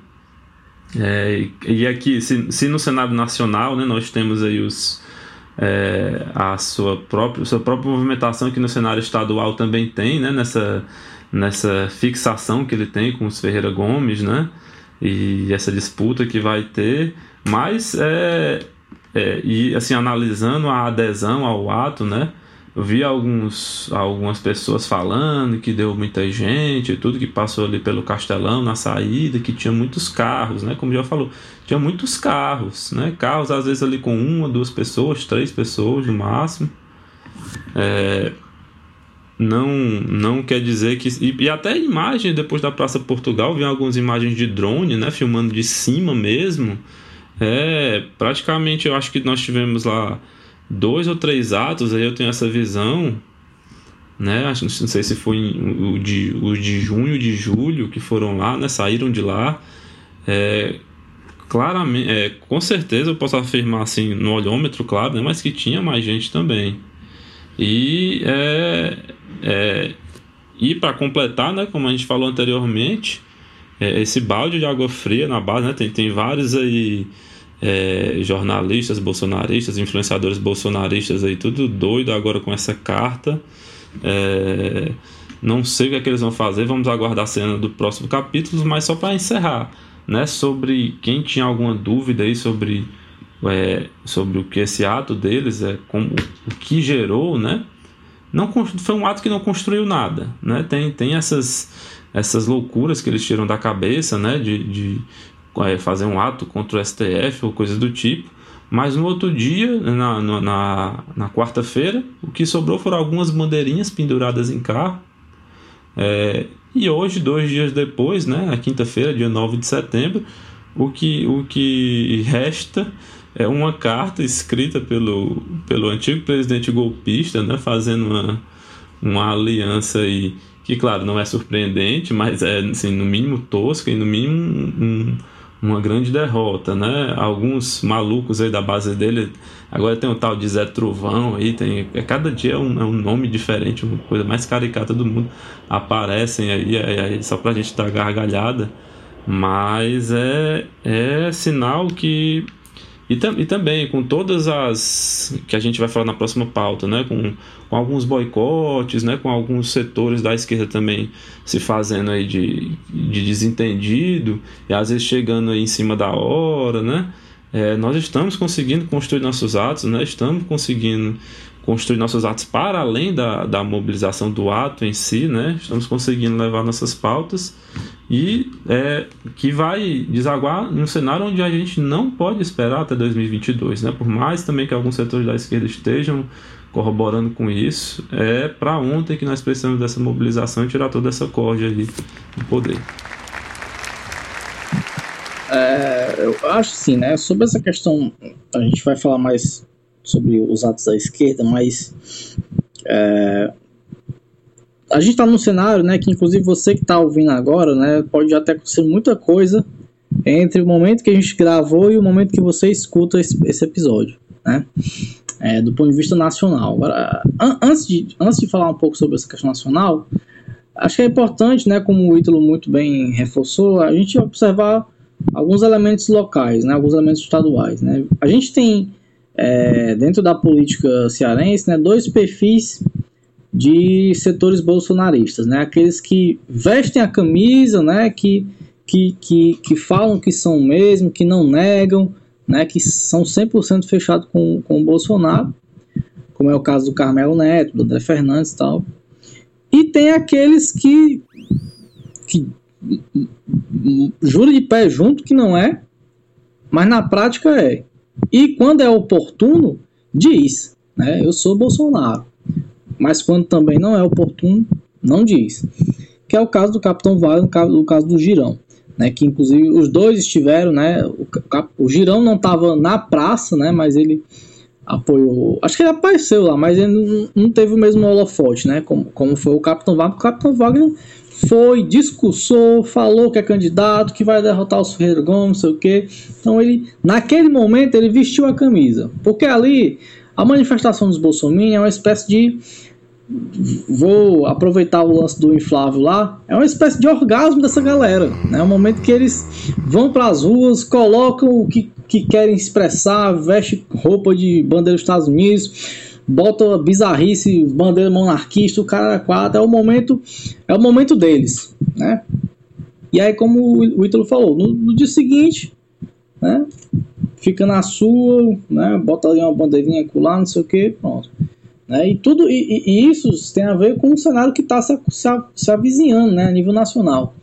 É, e aqui, se, se, no cenário nacional, né, nós temos aí os, é, a sua própria, sua própria movimentação que no cenário estadual também tem, né, nessa, nessa fixação que ele tem com os Ferreira Gomes, né, e essa disputa que vai ter, mas é, é, e assim analisando a adesão ao ato, né, eu vi alguns, algumas pessoas falando que deu muita gente, tudo que passou ali pelo Castelão na saída, que tinha muitos carros, né? Como já falou, tinha muitos carros, né? Carros às vezes ali com uma, duas pessoas, três pessoas no máximo. É, não, não quer dizer que. E, e, até imagem depois da Praça Portugal, vi algumas imagens de drone, né? Filmando de cima mesmo. É, praticamente eu acho que nós tivemos lá dois ou três atos, aí eu tenho essa visão, né? Acho, não sei se foi o de, o de junho, de julho, que foram lá, né? Saíram de lá. É, claramente, é, com certeza eu posso afirmar assim no olhômetro, claro, né? Mas que tinha mais gente também. E é, é e para completar, né? Como a gente falou anteriormente, é, esse balde de água fria na base, né? Tem, tem vários aí é, jornalistas bolsonaristas, influenciadores bolsonaristas aí, tudo doido agora com essa carta. É, não sei o que, é que eles vão fazer, vamos aguardar a cena do próximo capítulo, mas só para encerrar, né, sobre quem tinha alguma dúvida aí sobre, é, sobre o que esse ato deles é, como, o que gerou, né, não foi um ato que não construiu nada, né, tem, tem essas essas loucuras que eles tiram da cabeça, né, de, de fazer um ato contra o STF ou coisas do tipo. Mas no outro dia, na, na, na quarta-feira, o que sobrou foram algumas bandeirinhas penduradas em carro. É, e hoje, dois dias depois, né, na quinta-feira, dia 9 de setembro, o que, o que resta é uma carta escrita pelo, pelo antigo presidente golpista, né, fazendo uma, uma aliança aí, que, claro, não é surpreendente, mas é, assim, no mínimo tosca e no mínimo um, uma grande derrota, né? Alguns malucos aí da base dele, agora tem o tal de Zé Trovão aí, tem, é, cada dia é um, é um nome diferente, uma coisa mais caricata do mundo, aparecem aí, é, é, só pra gente dar gargalhada, mas é, é sinal que e, tam, e também com todas as que a gente vai falar na próxima pauta, né? Com, com alguns boicotes, né? Com alguns setores da esquerda também se fazendo aí de, de desentendido e às vezes chegando aí em cima da hora, né? É, nós estamos conseguindo construir nossos atos, né? Estamos conseguindo construir nossos atos para além da, da mobilização do ato em si, né? Estamos conseguindo levar nossas pautas e é, que vai desaguar num cenário onde a gente não pode esperar até 2022, né? Por mais também que alguns setores da esquerda estejam corroborando com isso, é para ontem que nós precisamos dessa mobilização e tirar toda essa corda ali do poder. É, eu acho sim, né? Sobre essa questão, a gente vai falar mais sobre os atos da esquerda, mas é, a gente está num cenário, né, que inclusive você que está ouvindo agora, né, pode até acontecer muita coisa entre o momento que a gente gravou e o momento que você escuta esse, esse episódio, né, é, do ponto de vista nacional. Agora, an antes de, antes de falar um pouco sobre essa questão nacional, acho que é importante, né, como o Ítalo muito bem reforçou, a gente observar alguns elementos locais, né, alguns elementos estaduais, né. A gente tem é, dentro da política cearense, né, dois perfis de setores bolsonaristas, né, aqueles que vestem a camisa, né, que, que, que, que falam que são mesmo, que não negam, né, que são 100% fechados com, com o Bolsonaro, como é o caso do Carmelo Neto, do André Fernandes e tal. E tem aqueles que, que jura de pé junto que não é, mas na prática é. E quando é oportuno, diz, né? Eu sou Bolsonaro. Mas quando também não é oportuno, não diz. Que é o caso do Capitão Vale, no caso do Girão. Né, que inclusive os dois estiveram, né, o, o Girão não estava na praça, né, mas ele apoiou, acho que ele apareceu lá, mas ele não, não teve o mesmo holofote, né, como, como foi o Capitão Wagner, o Capitão Wagner foi, discursou, falou que é candidato, que vai derrotar o Ferreira Gomes, sei o quê. Então ele, naquele momento, ele vestiu a camisa. Porque ali, a manifestação dos Bolsonaro é uma espécie de vou aproveitar o lance do inflável lá, é uma espécie de orgasmo dessa galera, né? É um momento que eles vão para as ruas, colocam o que, que querem expressar, veste roupa de bandeira dos Estados Unidos, bota bizarrice, bandeira monarquista, o cara quatro, é o momento, é o momento deles, né? E aí, como o Ítalo falou, no, no, dia seguinte, né? Fica na sua, né? Bota ali uma bandeirinha colar, não sei o que, pronto. Né? E tudo e, e, isso tem a ver com o cenário que está se, se, se avizinhando, né? A nível nacional.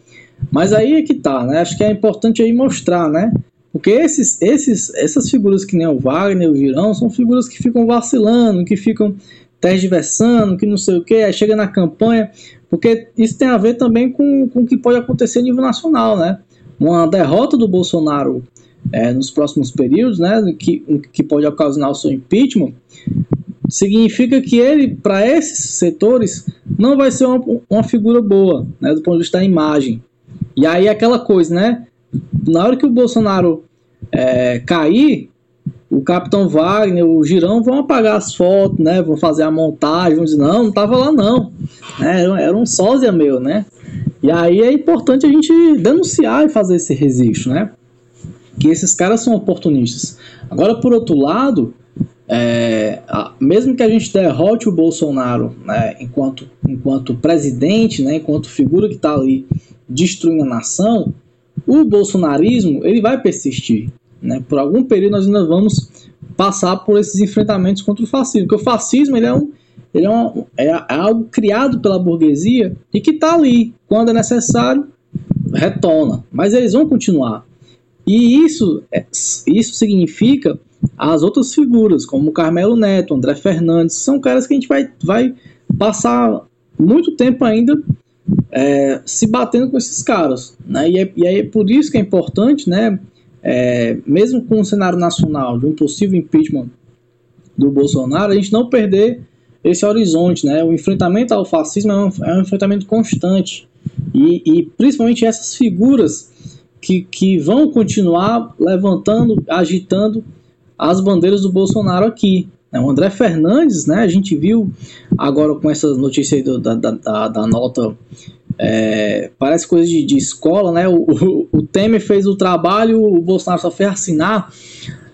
Mas aí é que tá, né? Acho que é importante aí mostrar, né? Porque esses, esses, essas figuras que nem o Wagner, o Girão, são figuras que ficam vacilando, que ficam tergiversando, que não sei o que, aí chega na campanha, porque isso tem a ver também com, com o que pode acontecer a nível nacional, né? Uma derrota do Bolsonaro é, nos próximos períodos, né, que, que pode ocasionar o seu impeachment, significa que ele, para esses setores, não vai ser uma, uma figura boa, né, do ponto de vista da imagem. E aí aquela coisa, né? Na hora que o Bolsonaro é, cair, o Capitão Wagner, o Girão vão apagar as fotos, né? Vão fazer a montagem, vão dizer, não, não tava lá não. Né? Era um sósia meu, né? E aí é importante a gente denunciar e fazer esse registro, né? Que esses caras são oportunistas. Agora, por outro lado, é, mesmo que a gente derrote o Bolsonaro né, enquanto, enquanto presidente, né, enquanto figura que está ali destruindo a nação, o bolsonarismo ele vai persistir. Né? Por algum período nós ainda vamos passar por esses enfrentamentos contra o fascismo. Porque o fascismo ele é, um, ele é, um, é algo criado pela burguesia e que está ali. Quando é necessário, retorna. Mas eles vão continuar. E isso, é, isso significa as outras figuras, como Carmelo Neto, André Fernandes, são caras que a gente vai, vai passar muito tempo ainda é, se batendo com esses caras. Né? E, é, e é por isso que é importante, né, é, mesmo com o cenário nacional de um possível impeachment do Bolsonaro, a gente não perder esse horizonte. Né? O enfrentamento ao fascismo é um, é um enfrentamento constante. E, e, principalmente essas figuras que, que vão continuar levantando, agitando as bandeiras do Bolsonaro aqui. Né? O André Fernandes, né, a gente viu agora com essa notícia aí do, da, da, da, nota, é, parece coisa de, de escola, né? O, o, o, Temer fez o trabalho, o Bolsonaro só fez assinar,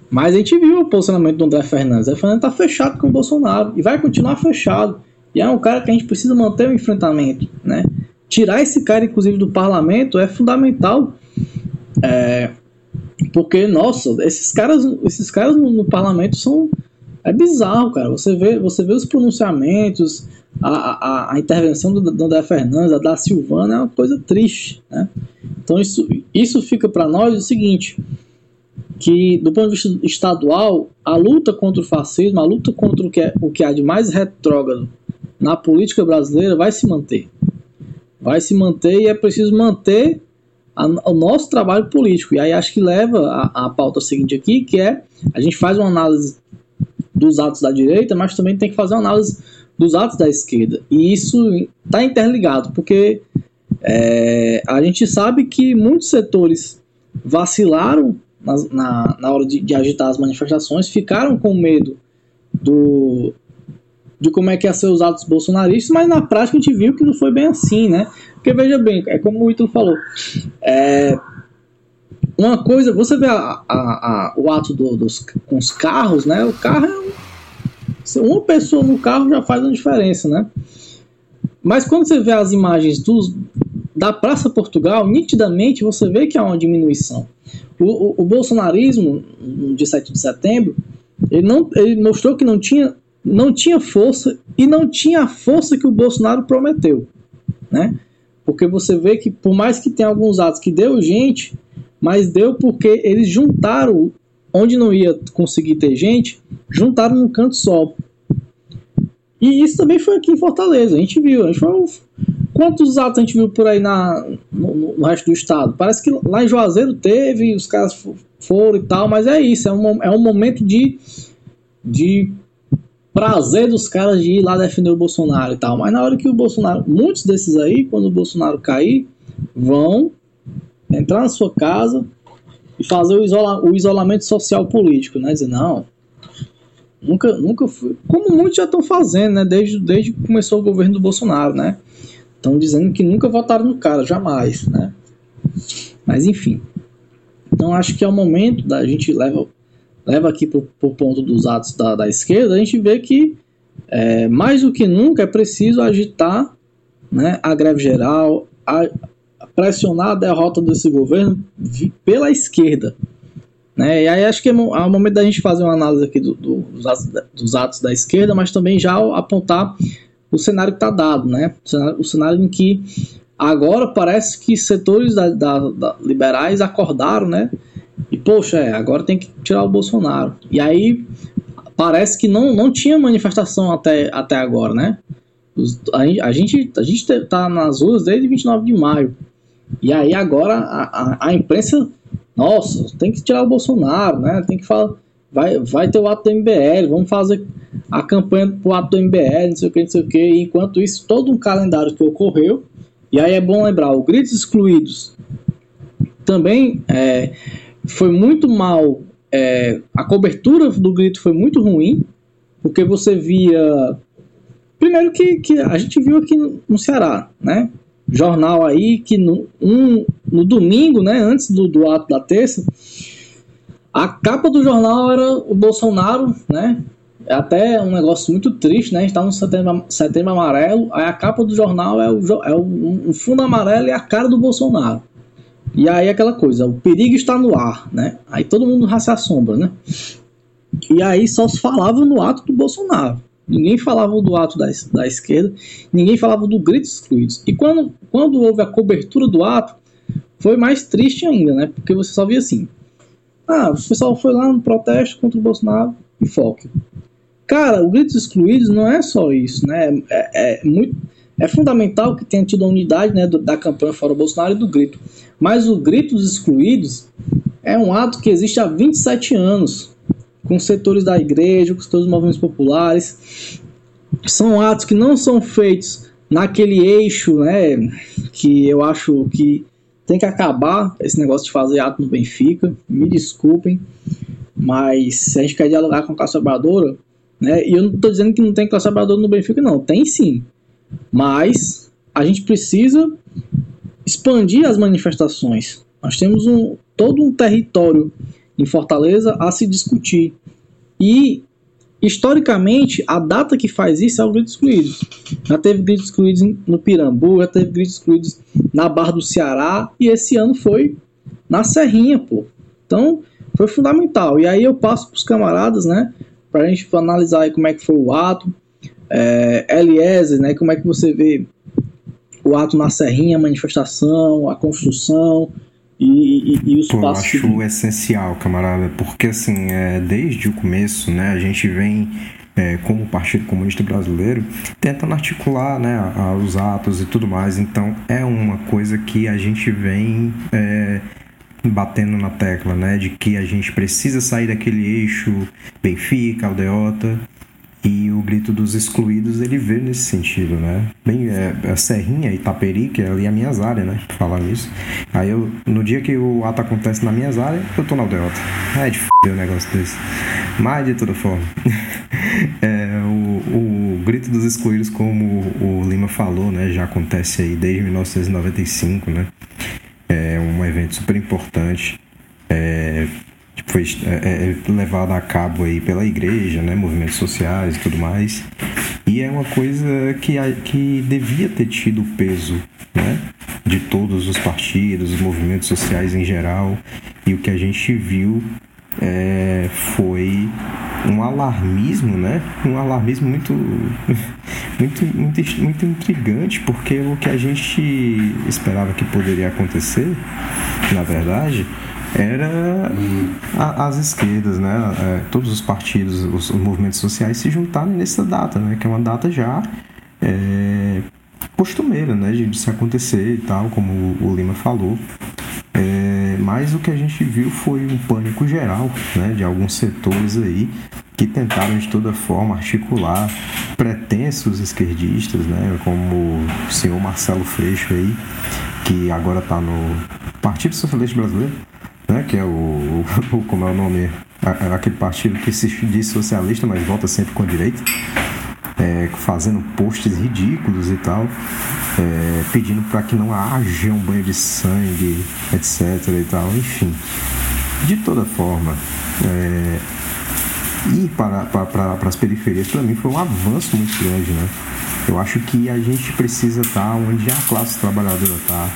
mas a gente viu o posicionamento do André Fernandes. O André Fernandes está fechado com o Bolsonaro e vai continuar fechado. E é um cara que a gente precisa manter o enfrentamento, né? Tirar esse cara, inclusive, do parlamento é fundamental. É, porque, nossa, esses caras, esses caras no, no parlamento são é bizarro, cara. Você vê, você vê os pronunciamentos, a, a, a intervenção do, André Fernandes, da Silvana, é uma coisa triste, né? Então isso, isso fica para nós o seguinte, que do ponto de vista estadual, a luta contra o fascismo, a luta contra o que, é, o que há de mais retrógrado na política brasileira vai se manter. Vai se manter e é preciso manter a, o nosso trabalho político. E aí acho que leva a, a pauta seguinte aqui, que é a gente faz uma análise dos atos da direita, mas também tem que fazer uma análise dos atos da esquerda. E isso está interligado, porque é, a gente sabe que muitos setores vacilaram na, na, na hora de, de, agitar as manifestações, ficaram com medo do, de como é que ia ser os atos bolsonaristas, mas na prática a gente viu que não foi bem assim, né? Porque veja bem, é como o Ítalo falou, é, uma coisa, você vê a, a, a, o ato do, dos com os carros, né? O carro é um, uma pessoa no carro já faz uma diferença, né? Mas quando você vê as imagens dos, da Praça Portugal, nitidamente você vê que há uma diminuição. O, o, o bolsonarismo, no dia 7 de setembro, ele, não, ele mostrou que não tinha, não tinha força e não tinha a força que o Bolsonaro prometeu. Né? Porque você vê que, por mais que tenha alguns atos que deu gente, mas deu porque eles juntaram, onde não ia conseguir ter gente, juntaram num canto só. E isso também foi aqui em Fortaleza, a gente viu. A gente foi, quantos atos a gente viu por aí na, no, no, resto do estado? Parece que lá em Juazeiro teve, os caras foram e tal, mas é isso, é um, é um momento de, de prazer dos caras de ir lá defender o Bolsonaro e tal. Mas na hora que o Bolsonaro, muitos desses aí, quando o Bolsonaro cair, vão entrar na sua casa e fazer o, isola, o isolamento social político, né? Dizer, não, Nunca, nunca fui. Como muitos já estão fazendo, né? Desde, desde que começou o governo do Bolsonaro, né? Estão dizendo que nunca votaram no cara, jamais, né? Mas enfim. Então acho que é o momento da gente leva, leva aqui para o ponto dos atos da, da esquerda, a gente vê que é, mais do que nunca é preciso agitar né, a greve geral, a, pressionar a derrota desse governo pela esquerda, né? E aí acho que é, é o momento da gente fazer uma análise aqui do, do, dos, atos, dos, atos, da esquerda, mas também já apontar o cenário que está dado, né? O cenário, o cenário, em que agora parece que setores da, da, da, liberais acordaram, né? E poxa, é, agora tem que tirar o Bolsonaro. E aí parece que não, não tinha manifestação até, até agora, né? A, gente a gente está nas ruas desde 29 de maio. E aí agora a, a, a imprensa nossa, tem que tirar o Bolsonaro, né? Tem que falar, vai, vai ter o ato do MBL, vamos fazer a campanha pro ato do MBL, não sei o que, não sei o que. Enquanto isso, todo um calendário que ocorreu. E aí é bom lembrar, o Gritos Excluídos também é, foi muito mal. É, a cobertura do grito foi muito ruim, porque você via. Primeiro que, que a gente viu aqui no Ceará, né? Jornal aí que no, um, no domingo, né, antes do, do ato da terça, a capa do jornal era o Bolsonaro, né? É até um negócio muito triste, né? A gente tá no setembro, setembro amarelo, aí a capa do jornal é, o, é o, um fundo amarelo e a cara do Bolsonaro. E aí aquela coisa, o perigo está no ar, né? Aí todo mundo se assombra, né? E aí só se falava no ato do Bolsonaro. Ninguém falava do ato da, da esquerda, ninguém falava do grito excluídos. E quando, quando houve a cobertura do ato, foi mais triste ainda, né? Porque você só via assim: ah, o pessoal foi lá no protesto contra o Bolsonaro e foco. Cara, o gritos excluídos não é só isso, né? É, é, muito, é fundamental que tenha tido a unidade né, do, da campanha fora o Bolsonaro e do grito. Mas o grito dos excluídos é um ato que existe há 27 anos com setores da igreja, com setores dos movimentos populares. São atos que não são feitos naquele eixo, né, que eu acho que tem que acabar esse negócio de fazer ato no Benfica. Me desculpem, mas se a gente quer dialogar com a classe trabalhadora, né, e eu não estou dizendo que não tem classe trabalhadora no Benfica, não, tem sim, mas a gente precisa expandir as manifestações. Nós temos um, todo um território em Fortaleza a se discutir. E, historicamente, a data que faz isso é o grito excluído. Já teve gritos excluídos no Pirambu, já teve gritos excluídos na Barra do Ceará, e esse ano foi na Serrinha, pô. Então, foi fundamental. E aí eu passo para os camaradas, né, para a gente analisar aí como é que foi o ato. É, Eliezer, né, como é que você vê o ato na Serrinha, a manifestação, a construção, e, e, e os Pô, Eu acho essencial, camarada, porque assim, é, desde o começo, né, a gente vem é, como Partido Comunista Brasileiro, tentando articular né, os atos e tudo mais. Então é uma coisa que a gente vem é, batendo na tecla, né? De que a gente precisa sair daquele eixo Benfica, Aldeota e o grito dos excluídos, ele vê nesse sentido, né? Bem, é, a Serrinha, Itaperi, que é ali a minhas áreas, né? Falar nisso. Aí eu, no dia que o ato acontece na minhas áreas, eu tô na aldeota. É de f*** o um negócio desse. Mas de toda forma. [laughs] é, o, o grito dos excluídos, como o Lima falou, né? Já acontece aí desde 1995, né? É um evento super importante é, foi é, é, levada a cabo aí pela igreja, né, movimentos sociais e tudo mais. E é uma coisa que, que devia ter tido peso né, de todos os partidos, os movimentos sociais em geral. E o que a gente viu é, foi um alarmismo, né? Um alarmismo muito, [laughs] muito, muito, muito intrigante, porque o que a gente esperava que poderia acontecer, na verdade, era a, as esquerdas, né? É, todos os partidos, os, os, movimentos sociais se juntarem nessa data, né? Que é uma data já é, costumeira, né? De, de, se acontecer e tal, como o, o Lima falou. É, mas o que a gente viu foi um pânico geral, né? De alguns setores aí que tentaram de toda forma articular pretensos esquerdistas, né? Como o senhor Marcelo Freixo aí, que agora está no Partido Socialista Brasileiro que é o, o, como é o nome, aquele partido que se diz socialista, mas volta sempre com a direita, é, fazendo posts ridículos e tal, é, pedindo para que não haja um banho de sangue, etc. e tal, enfim. De toda forma, é, ir para, para, para, para as periferias, para mim, foi um avanço muito grande, né? Eu acho que a gente precisa estar onde a classe trabalhadora está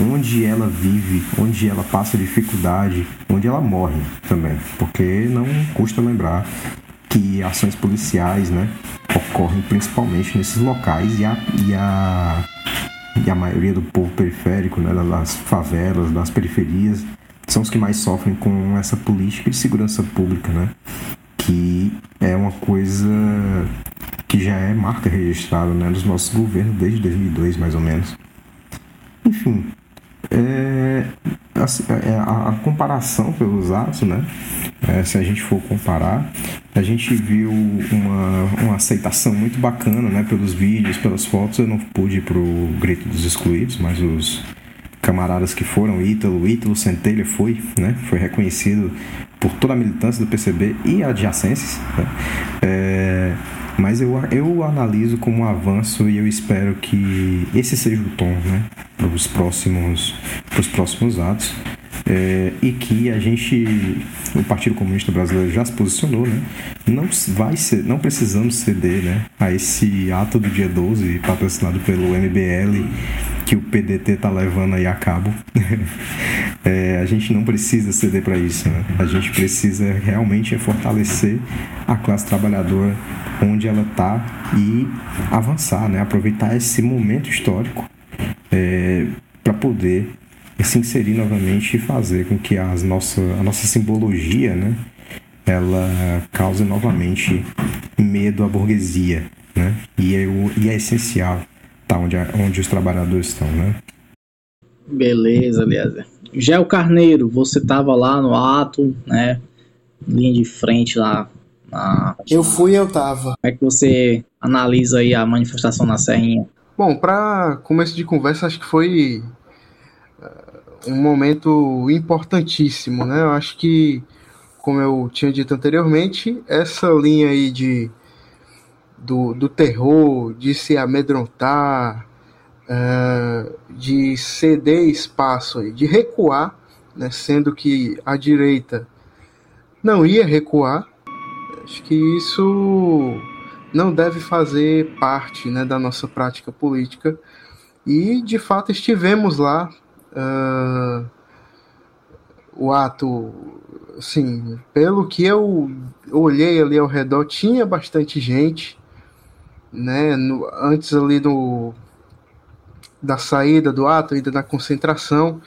onde ela vive, onde ela passa dificuldade, onde ela morre também. Porque não custa lembrar que ações policiais né, ocorrem principalmente nesses locais e a, e a, e a maioria do povo periférico, né, das favelas, das periferias, são os que mais sofrem com essa política de segurança pública, né? Que é uma coisa que já é marca registrada né, nos nossos governos desde 2002, mais ou menos. Enfim, é, assim, é, a, a, comparação pelos atos, né? É, se a gente for comparar, a gente viu uma, uma aceitação muito bacana, né? Pelos vídeos, pelas fotos. Eu não pude ir pro Grito dos Excluídos, mas os camaradas que foram, Ítalo, Ítalo Centelha foi, né? Foi reconhecido por toda a militância do PCB e adjacências. Né? É, mas eu, eu analiso como um avanço e eu espero que esse seja o tom né, para os próximos, próximos atos. É, e que a gente, o Partido Comunista Brasileiro já se posicionou, né? Não vai ser, não precisamos ceder, né, a esse ato do dia 12 patrocinado pelo MBL que o PDT está levando aí a cabo. [laughs] é, a gente não precisa ceder para isso, né? A gente precisa realmente fortalecer a classe trabalhadora onde ela está e avançar, né? aproveitar esse momento histórico é, para poder se inserir novamente e fazer com que as nossa, a nossa simbologia né? ela cause novamente medo à burguesia. Né? E, é, e é essencial tá onde, onde os trabalhadores estão. Né? Beleza, beleza. Gel Carneiro, você estava lá no ato, né? Linha de frente lá ah, eu fui eu tava. Como é que você analisa aí a manifestação na Serrinha? Bom, para começo de conversa, acho que foi eh, um momento importantíssimo, né? Eu acho que, como eu tinha dito anteriormente, essa linha aí de do, do terror, de se amedrontar, uh, de ceder espaço, de recuar, né? sendo que a direita não ia recuar, Acho que isso não deve fazer parte né, da nossa prática política. E, de fato, estivemos lá. Uh, o ato, assim, pelo que eu olhei ali ao redor, tinha bastante gente, né? No, antes ali do, da saída do ato, ainda da concentração,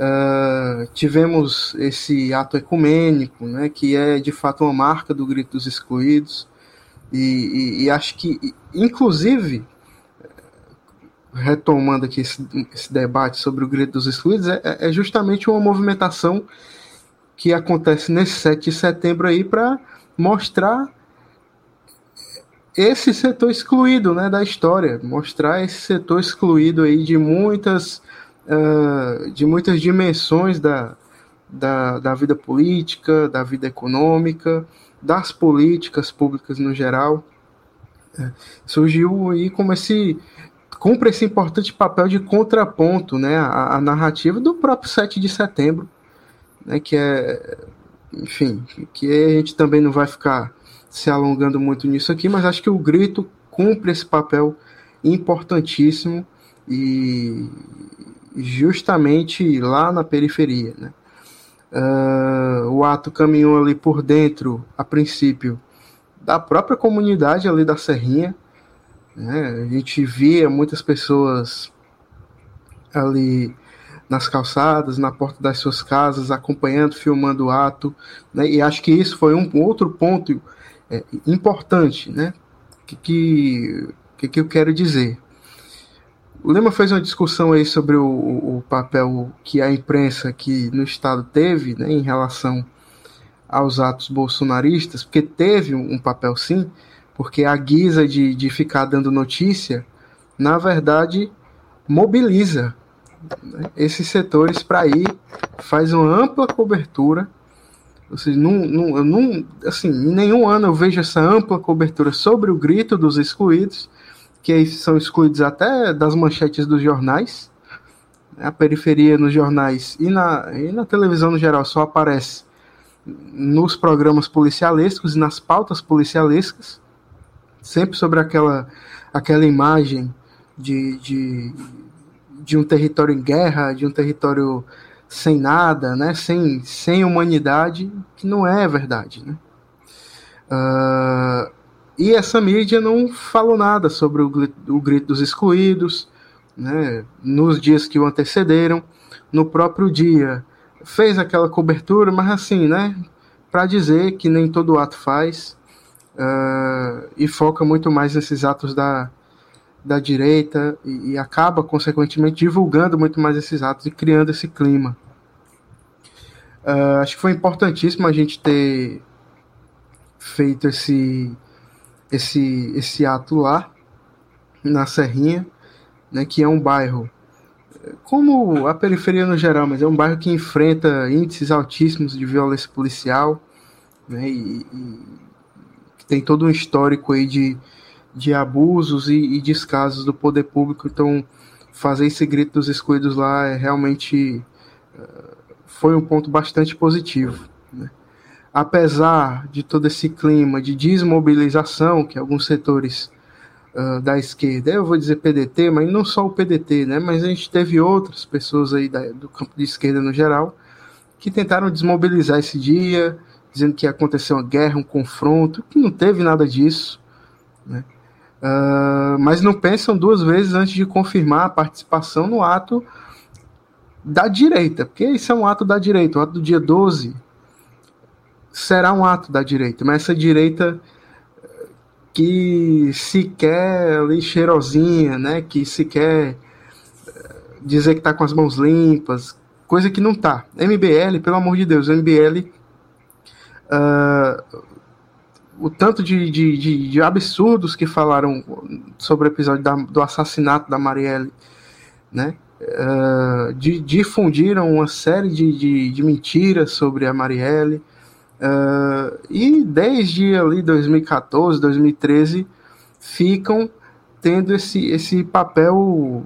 Uh, tivemos esse ato ecumênico, né, que é de fato uma marca do Grito dos Excluídos, e, e, e acho que, inclusive, retomando aqui esse, esse, debate sobre o Grito dos Excluídos, é, é, justamente uma movimentação que acontece nesse 7 de setembro aí para mostrar esse setor excluído né, da história, mostrar esse setor excluído aí de muitas uh, de muitas dimensões da, da, da vida política, da vida econômica, das políticas públicas no geral. É, surgiu aí como esse cumpre esse importante papel de contraponto né, à, à narrativa do próprio 7 de setembro, né, que é, enfim, que a gente também não vai ficar se alongando muito nisso aqui, mas acho que o grito cumpre esse papel importantíssimo e justamente lá na periferia, né? Uh, o ato caminhou ali por dentro, a princípio, da própria comunidade ali da Serrinha. Né? A gente via muitas pessoas ali nas calçadas, na porta das suas casas, acompanhando, filmando o ato. Né? E acho que isso foi um outro ponto é, importante, né? Que, que, que eu quero dizer? O Lema fez uma discussão aí sobre o, o papel que a imprensa aqui no estado teve né, em relação aos atos bolsonaristas, porque teve um papel sim, porque a guisa de, de ficar dando notícia, na verdade, mobiliza né, esses setores para ir, faz uma ampla cobertura. Ou seja, num, num, num, assim, em nenhum ano eu vejo essa ampla cobertura sobre o grito dos excluídos que são excluídos até das manchetes dos jornais. A periferia nos jornais e na, e na televisão no geral só aparece nos programas policialescos e nas pautas policialescas, sempre sobre aquela, aquela imagem de, de, de um território em guerra, de um território sem nada, né? sem, sem humanidade, que não é verdade. Né? Uh, e essa mídia não falou nada sobre o, o grito dos excluídos, né, nos dias que o antecederam, no próprio dia. Fez aquela cobertura, mas assim, né, para dizer que nem todo ato faz, uh, e foca muito mais nesses atos da, da direita, e, e acaba, consequentemente, divulgando muito mais esses atos e criando esse clima. Uh, acho que foi importantíssimo a gente ter feito esse esse, esse ato lá, na Serrinha, né, que é um bairro, como a periferia no geral, mas é um bairro que enfrenta índices altíssimos de violência policial, né, e, e tem todo um histórico aí de, de abusos e, e descasos do poder público, então fazer esse grito dos excluídos lá é realmente uh, foi um ponto bastante positivo. Apesar de todo esse clima de desmobilização que alguns setores uh, da esquerda, eu vou dizer PDT, mas não só o PDT, né, mas a gente teve outras pessoas aí da, do campo de esquerda no geral que tentaram desmobilizar esse dia, dizendo que ia acontecer uma guerra, um confronto, que não teve nada disso, né, uh, mas não pensam duas vezes antes de confirmar a participação no ato da direita, porque isso é um ato da direita, o ato do dia 12 será um ato da direita, mas essa direita que se quer ali cheirosinha, né, que se quer eh, dizer que está com as mãos limpas, coisa que não tá. MBL, pelo amor de Deus, MBL, uh, ah, o tanto de, de, de, de, absurdos que falaram sobre o episódio da, do assassinato da Marielle, né, uh, difundiram uma série de, de mentiras sobre a Marielle, Uh, e desde ali 2014, 2013, ficam tendo esse, esse papel,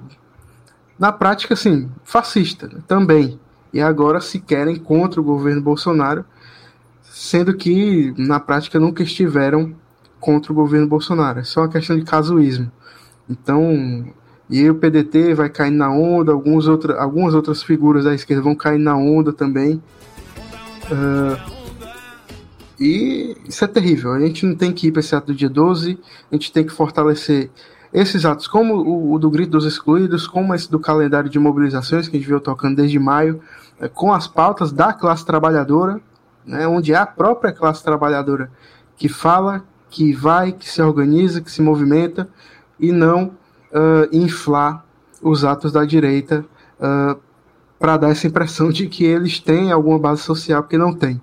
na prática, assim, fascista né, também. E agora se querem contra o governo Bolsonaro, sendo que na prática nunca estiveram contra o governo Bolsonaro. É só uma questão de casuísmo. Então, e o PDT vai cair na onda, alguns outra, algumas outras figuras da esquerda vão cair na onda também. Uh, e isso é terrível. A gente não tem que ir para esse ato do dia 12, a gente tem que fortalecer esses atos, como o, o do Grito dos Excluídos, como esse do calendário de mobilizações que a gente veio tocando desde maio, é, com as pautas da classe trabalhadora, né, onde é a própria classe trabalhadora que fala, que vai, que se organiza, que se movimenta, e não uh, inflar os atos da direita uh, para dar essa impressão de que eles têm alguma base social, porque não tem.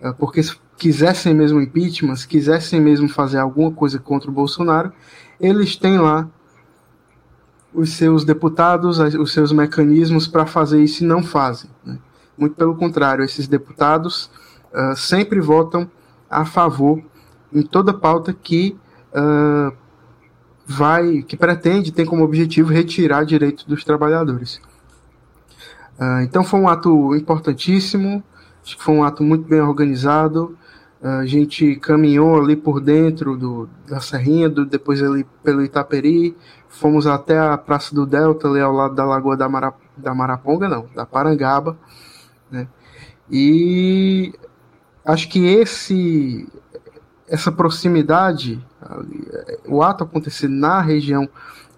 Uh, porque quisessem mesmo impeachment, se quisessem mesmo fazer alguma coisa contra o Bolsonaro, eles têm lá os seus deputados, os seus mecanismos para fazer isso e não fazem. Né? Muito pelo contrário, esses deputados uh, sempre votam a favor em toda pauta que uh, vai, que pretende, tem como objetivo retirar direitos dos trabalhadores. Uh, então foi um ato importantíssimo, Acho que foi um ato muito bem organizado. A gente caminhou ali por dentro do, da Serrinha, do, depois ali pelo Itaperi, fomos até a Praça do Delta, ali ao lado da Lagoa da, Mara, da Maraponga, não, da Parangaba. Né? E acho que esse essa proximidade, o ato acontecer na região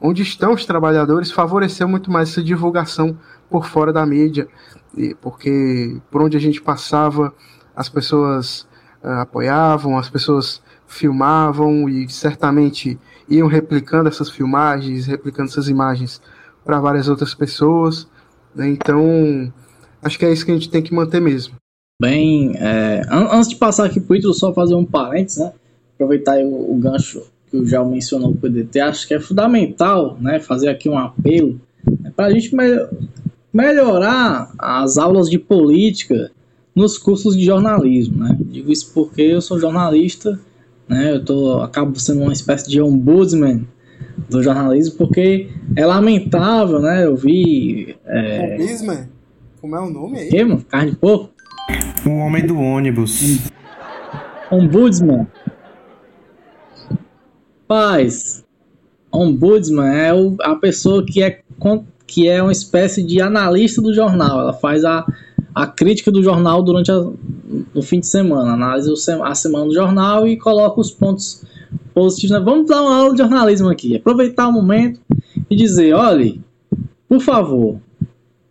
onde estão os trabalhadores, favoreceu muito mais essa divulgação por fora da mídia, porque por onde a gente passava, as pessoas apoiavam, as pessoas filmavam e certamente iam replicando essas filmagens, replicando essas imagens para várias outras pessoas. Né? Então, acho que é isso que a gente tem que manter mesmo. Bem, é, antes de passar aqui para o Ítalo, só fazer um parênteses, né? aproveitar o, o gancho que o João mencionou o PDT, acho que é fundamental né, fazer aqui um apelo né, para a gente me melhorar as aulas de política nos cursos de jornalismo. Né? Digo isso porque eu sou jornalista, né, eu tô, acabo sendo uma espécie de ombudsman do jornalismo, porque é lamentável, né? Eu vi. É... Ombudsman? Como é o nome aí? Que, mano? Carne de porco? O homem do ônibus. Ombudsman. Paz. Ombudsman é o, a pessoa que é, que é uma espécie de analista do jornal. Ela faz a, a crítica do jornal durante a, o fim de semana, analisa a semana do jornal e coloca os pontos positivos. Né? Vamos dar uma aula de jornalismo aqui. Aproveitar o momento e dizer: olhe, por favor,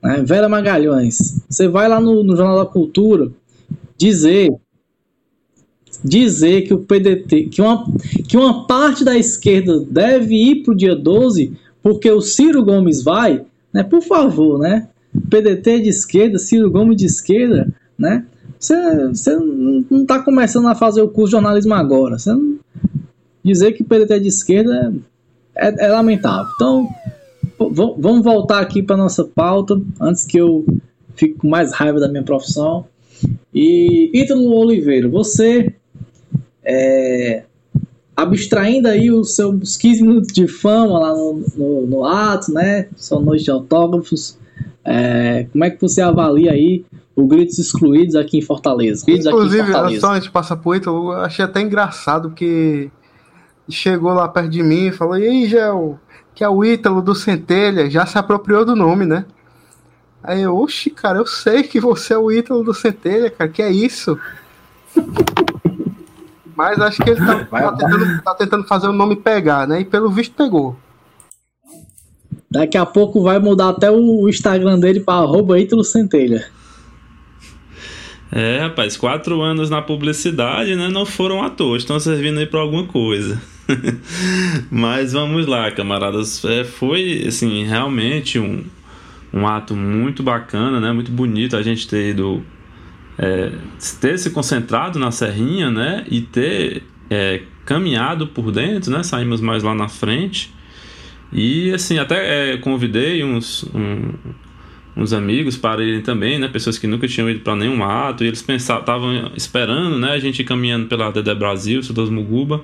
né, Vera Magalhães, você vai lá no, no Jornal da Cultura dizer dizer que o PDT, que uma, que uma parte da esquerda deve ir para o dia 12 porque o Ciro Gomes vai, né? Por favor, né? PDT de esquerda, Ciro Gomes de esquerda, né? Você, não está começando a fazer o curso de jornalismo agora. Você dizer que PDT é de esquerda é, é, é lamentável. Então, vamos voltar aqui para nossa pauta, antes que eu fique com mais raiva da minha profissão. E Ítalo Oliveira, você é, abstraindo aí os seus 15 minutos de fama lá no, no, no ato, né? Sua noite de autógrafos. É, como é que você avalia aí o Gritos Excluídos aqui em Fortaleza? Inclusive, Fortaleza. só antes de passar pro Ítalo, eu achei até engraçado porque chegou lá perto de mim e falou: E aí, Gel, que é o Ítalo do Centelha, já se apropriou do nome, né? Aí eu, oxi, cara, eu sei que você é o Ítalo do Centelha, cara, que é isso? Mas acho que ele tá, tá, tentando, tá, tentando, fazer o nome pegar, né? E pelo visto pegou. Daqui a pouco vai mudar até o Instagram dele para Ítalo Centelha. É, rapaz, quatro anos na publicidade, né? Não foram à toa, estão servindo aí para alguma coisa. [laughs] Mas vamos lá, camaradas. É, foi, assim, realmente um, um ato muito bacana, né? Muito bonito a gente ter ido é, ter se concentrado na serrinha, né, e ter é, caminhado por dentro, né, saímos mais lá na frente e assim até é, convidei uns um, uns amigos para irem também, né, pessoas que nunca tinham ido para nenhum ato. E eles estavam esperando, né, a gente caminhando pela Dedé Brasil, Cidade Muguba.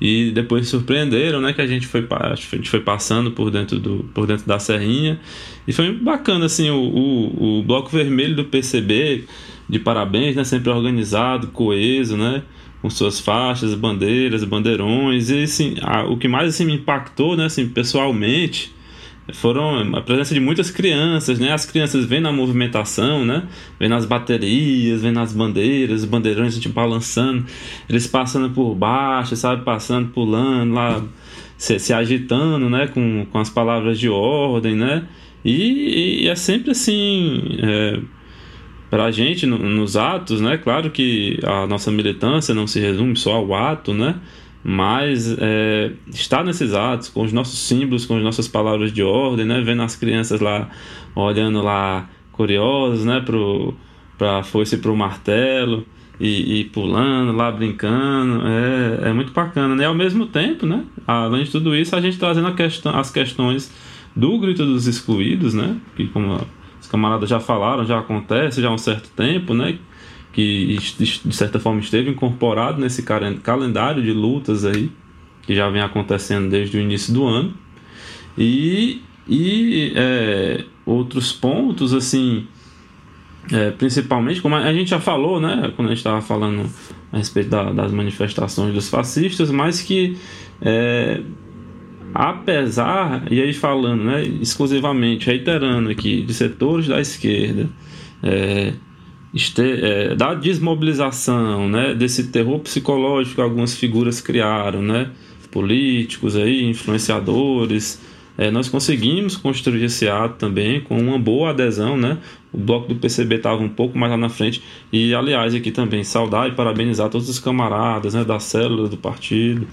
E depois surpreenderam, né, que a gente foi a gente foi passando por dentro do por dentro da serrinha. E foi bacana assim o, o, o bloco vermelho do PCB de parabéns, né? Sempre organizado, coeso, né? Com suas faixas, bandeiras, bandeirões. E assim, a, o que mais assim, me impactou, né? Assim, pessoalmente, foram a presença de muitas crianças, né? As crianças vêm na movimentação, né? Vêm nas baterias, vêm nas bandeiras, os bandeirões a gente balançando, eles passando por baixo, sabe? Passando, pulando lá, se, se agitando, né? Com, com as palavras de ordem, né? E, e é sempre assim. É, para a gente no, nos atos, né? Claro que a nossa militância não se resume só ao ato, né? Mas é, estar nesses atos com os nossos símbolos, com as nossas palavras de ordem, né? Vendo as crianças lá olhando lá curiosas, né? Para a foice para o martelo e, e, pulando lá, brincando, é, é muito bacana, né? Ao mesmo tempo, né? Além de tudo isso, a gente trazendo questão, as questões do grito dos excluídos, né? Que como camaradas já falaram, já acontece já há um certo tempo, né? Que de certa forma esteve incorporado nesse calendário de lutas aí, que já vem acontecendo desde o início do ano. E, e é, outros pontos, assim, é, principalmente, como a gente já falou, né, quando a gente estava falando a respeito da, das manifestações dos fascistas, mas que é, apesar, e aí falando né, exclusivamente, reiterando aqui, de setores da esquerda, é, este, é, da desmobilização, né, desse terror psicológico que algumas figuras criaram, né, políticos aí, influenciadores, é, nós conseguimos construir esse ato também com uma boa adesão, né? O bloco do PCB estava um pouco mais lá na frente e, aliás, aqui também saudar e parabenizar todos os camaradas, né, da célula do partido,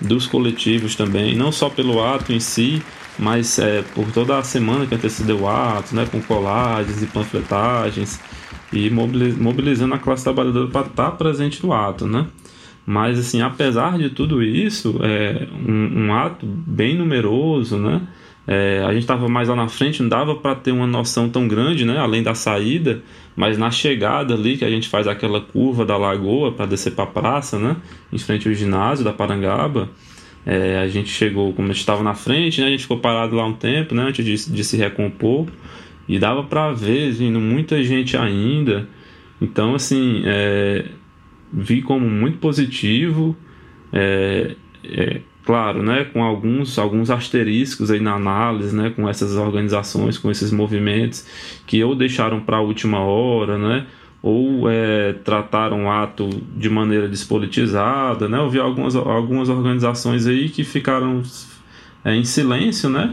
dos coletivos também, não só pelo ato em si, mas é, por toda a semana que antecedeu o ato, né, com colagens e panfletagens e mobilizando a classe trabalhadora para estar presente no ato, né? Mas assim, apesar de tudo isso, é um, um ato bem numeroso, né? É, a gente estava mais lá na frente, não dava para ter uma noção tão grande, né? Além da saída, mas na chegada ali, que a gente faz aquela curva da lagoa para descer para a praça, né? Em frente ao ginásio da Parangaba. É, a gente chegou, como a gente estava na frente, né? A gente ficou parado lá um tempo, né? Antes de, de se recompor. E dava para ver vindo muita gente ainda. Então, assim, é, vi como muito positivo. É, é, claro, né, com alguns, alguns asteriscos aí na análise, né, com essas organizações, com esses movimentos que ou deixaram para a última hora, né, ou é, trataram o ato de maneira despolitizada, né, eu algumas, algumas organizações aí que ficaram é, em silêncio, né,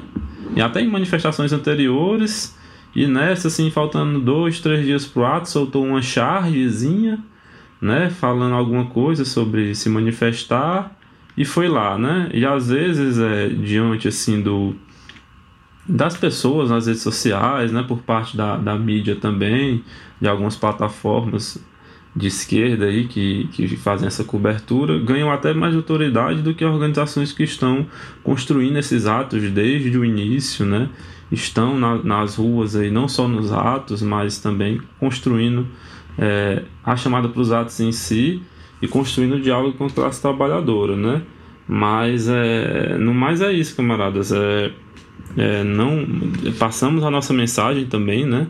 e até em manifestações anteriores, e nessa, assim, faltando dois, três dias para o ato, soltou uma chargezinha, né, falando alguma coisa sobre se manifestar, e foi lá, né? E às vezes, é, diante assim do das pessoas nas redes sociais, né, por parte da, da mídia também, de algumas plataformas de esquerda aí que, que fazem essa cobertura, ganham até mais autoridade do que organizações que estão construindo esses atos desde o início, né? Estão na, nas ruas aí, não só nos atos, mas também construindo é, a chamada para os atos em si e construindo diálogo com a classe trabalhadora, né? Mas é, no mais é isso, camaradas. É, é, não passamos a nossa mensagem também, né?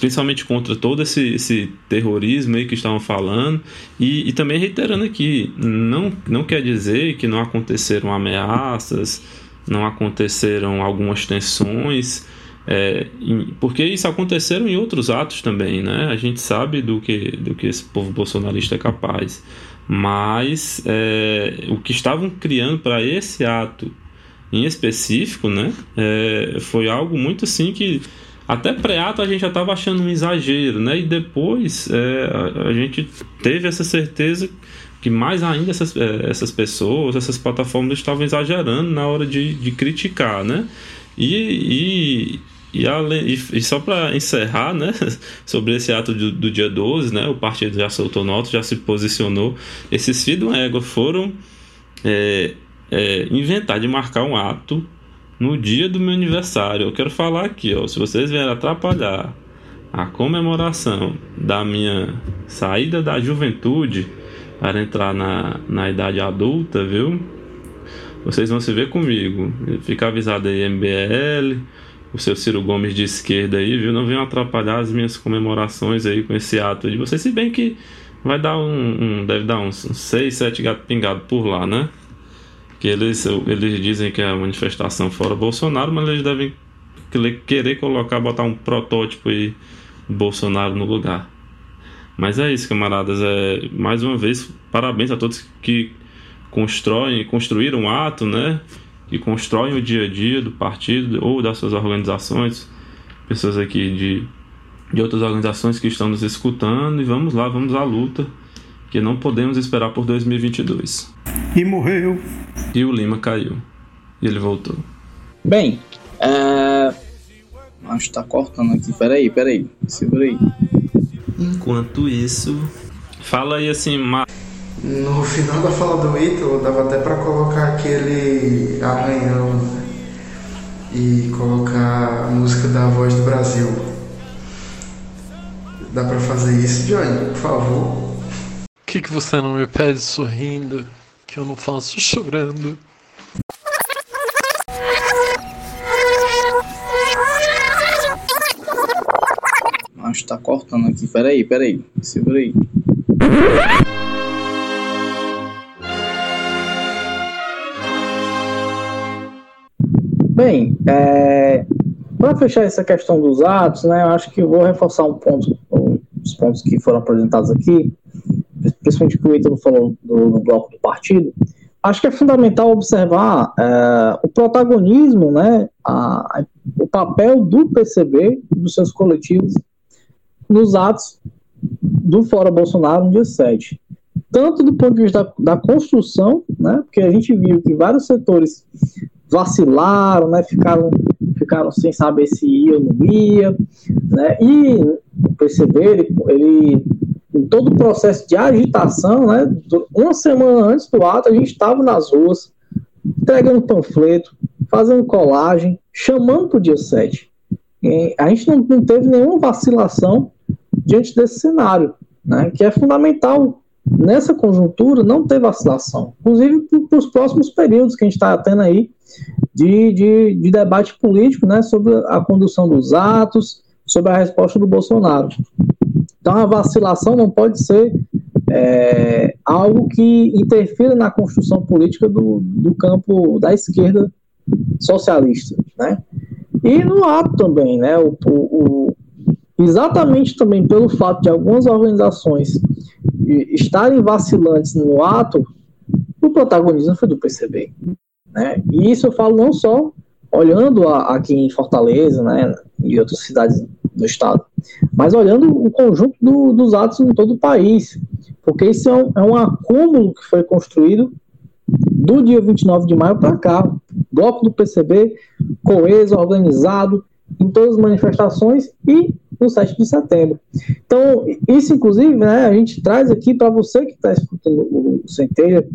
Principalmente contra todo esse, esse terrorismo aí que estavam falando e, e também reiterando aqui, não, não quer dizer que não aconteceram ameaças, não aconteceram algumas tensões, é, porque isso aconteceram em outros atos também, né? A gente sabe do que, do que esse povo bolsonarista é capaz. Mas é, o que estavam criando para esse ato em específico, né? É, foi algo muito assim que até pré-ato a gente já estava achando um exagero, né? E depois é, a, a, gente teve essa certeza que mais ainda essas, é, essas pessoas, essas plataformas estavam exagerando na hora de, de criticar, né? E, e, além, e, e só para encerrar, né, [laughs] sobre esse ato do, do, dia 12, né, o partido já soltou nota, já se posicionou. Esses filhos do égua foram é, é, inventar de marcar um ato no dia do meu aniversário. Eu quero falar aqui, ó, se vocês vierem atrapalhar a comemoração da minha saída da juventude para entrar na, na idade adulta, viu? Vocês vão se ver comigo. Fica avisado aí, MBL, o seu Ciro Gomes de esquerda aí, viu? Não venham atrapalhar as minhas comemorações aí com esse ato de vocês, se bem que vai dar um, um deve dar uns 6, 7 gatos pingados por lá, né? Que eles, eles dizem que é a manifestação fora Bolsonaro, mas eles devem querer colocar, botar um protótipo aí Bolsonaro no lugar. Mas é isso, camaradas. É, mais uma vez, parabéns a todos que constroem, construíram um ato, né? Que constroem o dia a dia do partido ou das suas organizações, pessoas aqui de, de outras organizações que estão nos escutando e vamos lá, vamos à luta, que não podemos esperar por 2022. E morreu. E o Lima caiu. E ele voltou. Bem, é... Acho que tá cortando aqui. Peraí, peraí. Segura aí. Enquanto isso, fala aí assim, no final da fala do Ítalo, dava até para colocar aquele arranhão e colocar a música da Voz do Brasil. Dá para fazer isso, Johnny, por favor? O que, que você não me pede sorrindo, que eu não faço chorando? está cortando aqui. Peraí, peraí. Segura aí. [laughs] Bem, é, para fechar essa questão dos atos, né, eu acho que vou reforçar um ponto, os pontos que foram apresentados aqui, principalmente que o Ítalo falou do, do bloco do partido. Acho que é fundamental observar é, o protagonismo, né, a, o papel do PCB, dos seus coletivos, nos atos do Fora Bolsonaro no dia 7. Tanto do ponto de vista da, da construção, né, porque a gente viu que vários setores vacilaram, né, ficaram, ficaram sem saber se ia ou não ia, né, e PCB, ele, ele em todo o processo de agitação, né, uma semana antes do ato, a gente estava nas ruas, entregando panfleto, fazendo colagem, chamando para o dia 7. E a gente não, não, teve nenhuma vacilação diante desse cenário, né, que é fundamental nessa conjuntura não ter vacilação, inclusive para os próximos períodos que a gente está tendo aí de, de, de, debate político né, sobre a condução dos atos, sobre a resposta do Bolsonaro. Então, a vacilação não pode ser é, algo que interfira na construção política do, do campo da esquerda socialista. Né? E no ato também, né, o, o, o, exatamente também pelo fato de algumas organizações estarem vacilantes no ato, o protagonismo foi do PCB. Né? E isso eu falo não só olhando a, aqui em Fortaleza né, e outras cidades do estado, mas olhando o conjunto do, dos atos em todo o país, porque isso é um, é um acúmulo que foi construído do dia 29 de maio para cá. Bloco do PCB coeso, organizado, em todas as manifestações e no 7 de setembro. Então, isso, inclusive, né, a gente traz aqui para você que está escutando o Centelha,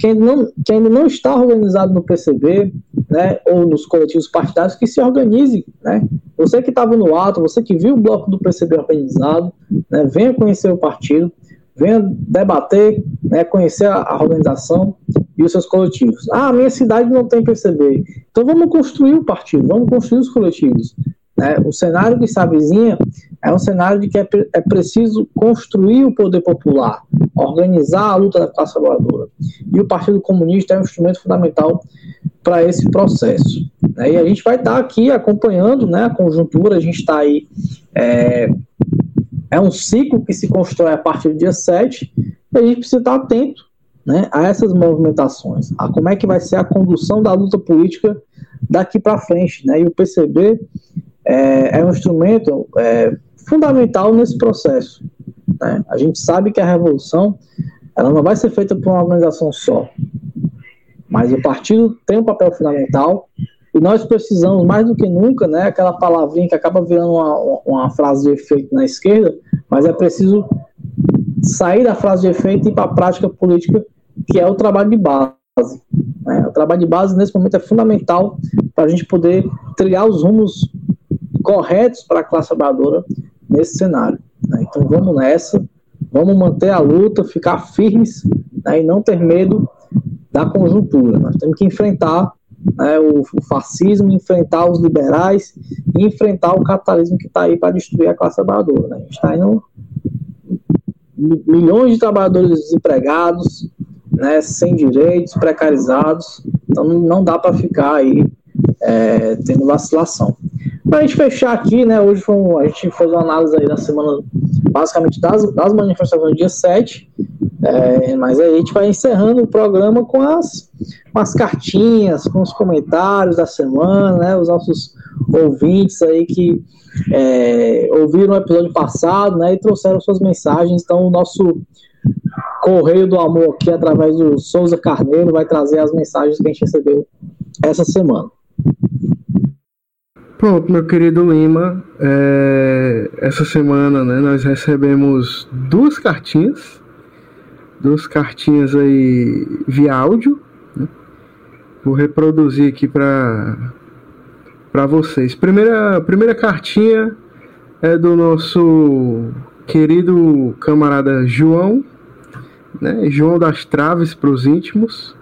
quem, não, quem ainda não está organizado no PCB, né, ou nos coletivos partidários, que se organize, né? Você que estava no ato, você que viu o bloco do PCB organizado, né, venha conhecer o partido, venha debater, né, conhecer a, a organização e os seus coletivos. Ah, minha cidade não tem PCB. Então vamos construir o partido, vamos construir os coletivos. Né? O cenário que se avizinha é um cenário de que é, é preciso construir o poder popular, organizar a luta da classe trabalhadora. E o Partido Comunista é um instrumento fundamental para esse processo. Né? E a gente vai estar tá aqui acompanhando né, a conjuntura, a gente está aí. É, é um ciclo que se constrói a partir do dia 7, e a gente precisa estar atento né, a essas movimentações, a como é que vai ser a condução da luta política daqui para frente. Né? E o PCB é, é um instrumento é, fundamental nesse processo. Né? A gente sabe que a revolução ela não vai ser feita por uma organização só, mas o partido tem um papel fundamental e nós precisamos mais do que nunca, né, aquela palavrinha que acaba virando uma, uma frase de efeito na esquerda, mas é preciso sair da frase de efeito e ir para a prática política, que é o trabalho de base. Né? O trabalho de base nesse momento é fundamental para a gente poder trilhar os rumos corretos para a classe trabalhadora nesse cenário. Né? Então vamos nessa, vamos manter a luta, ficar firmes né, e não ter medo da conjuntura. Nós temos que enfrentar né, o, o, fascismo, enfrentar os liberais e enfrentar o capitalismo que está aí para destruir a classe trabalhadora. Né? A gente está indo milhões de trabalhadores desempregados, né, sem direitos, precarizados, então não dá para ficar aí é, tendo vacilação. Para a gente fechar aqui, né, hoje um, a gente fez uma análise aí na semana, basicamente das, das manifestações do dia 7, é, mas aí a gente vai encerrando o programa com as, com as cartinhas, com os comentários da semana, né, os nossos ouvintes aí que é, ouviram o episódio passado, né, e trouxeram suas mensagens, então o nosso Correio do Amor aqui, através do Souza Carneiro, vai trazer as mensagens que a gente recebeu essa semana. Pronto, meu querido Lima, é, essa semana né, nós recebemos duas cartinhas, duas cartinhas aí via áudio. Né? Vou reproduzir aqui para vocês. Primeira, primeira cartinha é do nosso querido camarada João, né? João das Traves para os íntimos,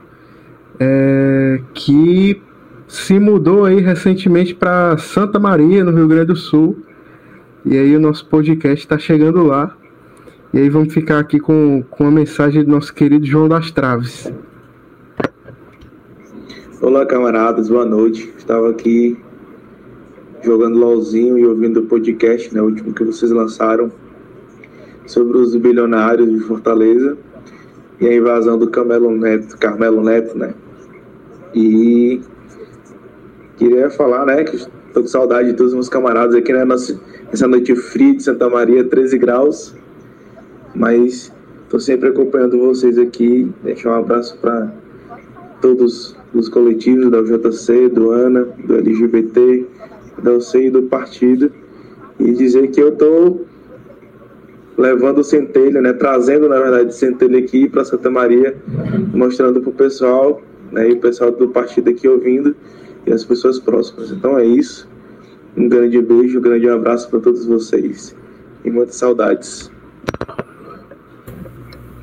é, que se mudou aí recentemente para Santa Maria, no Rio Grande do Sul, E aí o nosso podcast está chegando lá. E aí vamos ficar aqui com, com a mensagem do nosso querido João das Traves. Olá, camaradas, boa noite. Estava aqui jogando LOLzinho e ouvindo o podcast, né, o último que vocês lançaram, sobre os bilionários de Fortaleza e a invasão do Carmelo Neto, Carmelo Neto, né? E queria falar, né, que estou com saudade de todos os meus camaradas aqui, né, nessa noite fria de Santa Maria, 13 graus, mas estou sempre acompanhando vocês aqui. Deixar um abraço para todos os coletivos da UJC, do ANA, do LGBT, da UC e do partido. E dizer que eu estou levando o centelho, né, trazendo na verdade o centelho aqui para Santa Maria, mostrando para o pessoal, né, e o pessoal do partido aqui ouvindo e as pessoas próximas. Então é isso. Um grande beijo, um grande abraço para todos vocês e muitas saudades.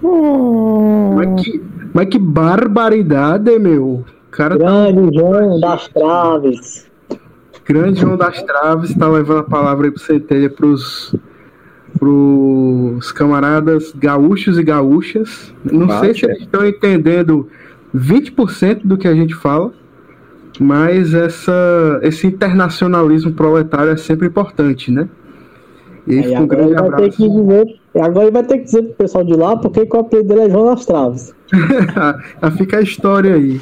Oh. Mas, que, mas que barbaridade, meu! Cara tá Grande tá... João das Traves. Grande João das Traves está levando a palavra aí pro Centelha pros, pros camaradas gaúchos e gaúchas. Não Bate, sei se eles estão entendendo 20% do que a gente fala, mas essa, esse internacionalismo proletário é sempre importante, né? E aí, um grande abraço. Dizer, agora ele vai ter que dizer pro pessoal de lá porque o apelido dele é João das Traves. [laughs] Fica a história aí.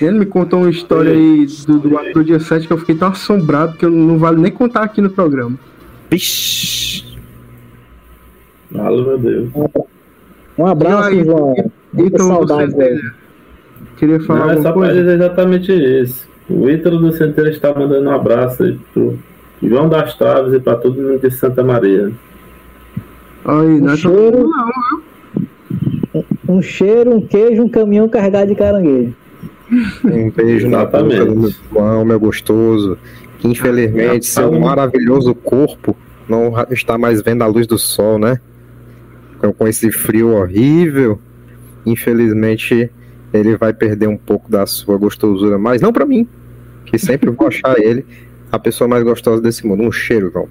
Ele me contou uma história aí do, do, do dia 7 que eu fiquei tão assombrado que eu não vale nem contar aqui no programa. Vixe. Fala, meu Deus. Um abraço, aí, João. Então, saudade, Queria falar não, é só coisa? dizer exatamente isso. O Ítalo do Centeiro está mandando um abraço aí pro João das Traves e para todo mundo de Santa Maria. Aí, um, é cheiro, não, um cheiro, um queijo, um caminhão carregado de caranguejo. Um beijo na boca do meu irmão, meu gostoso. Que infelizmente seu maravilhoso corpo não está mais vendo a luz do sol, né? Com esse frio horrível, infelizmente ele vai perder um pouco da sua gostosura, mas não para mim, que sempre vou achar ele a pessoa mais gostosa desse mundo. Um cheiro, João.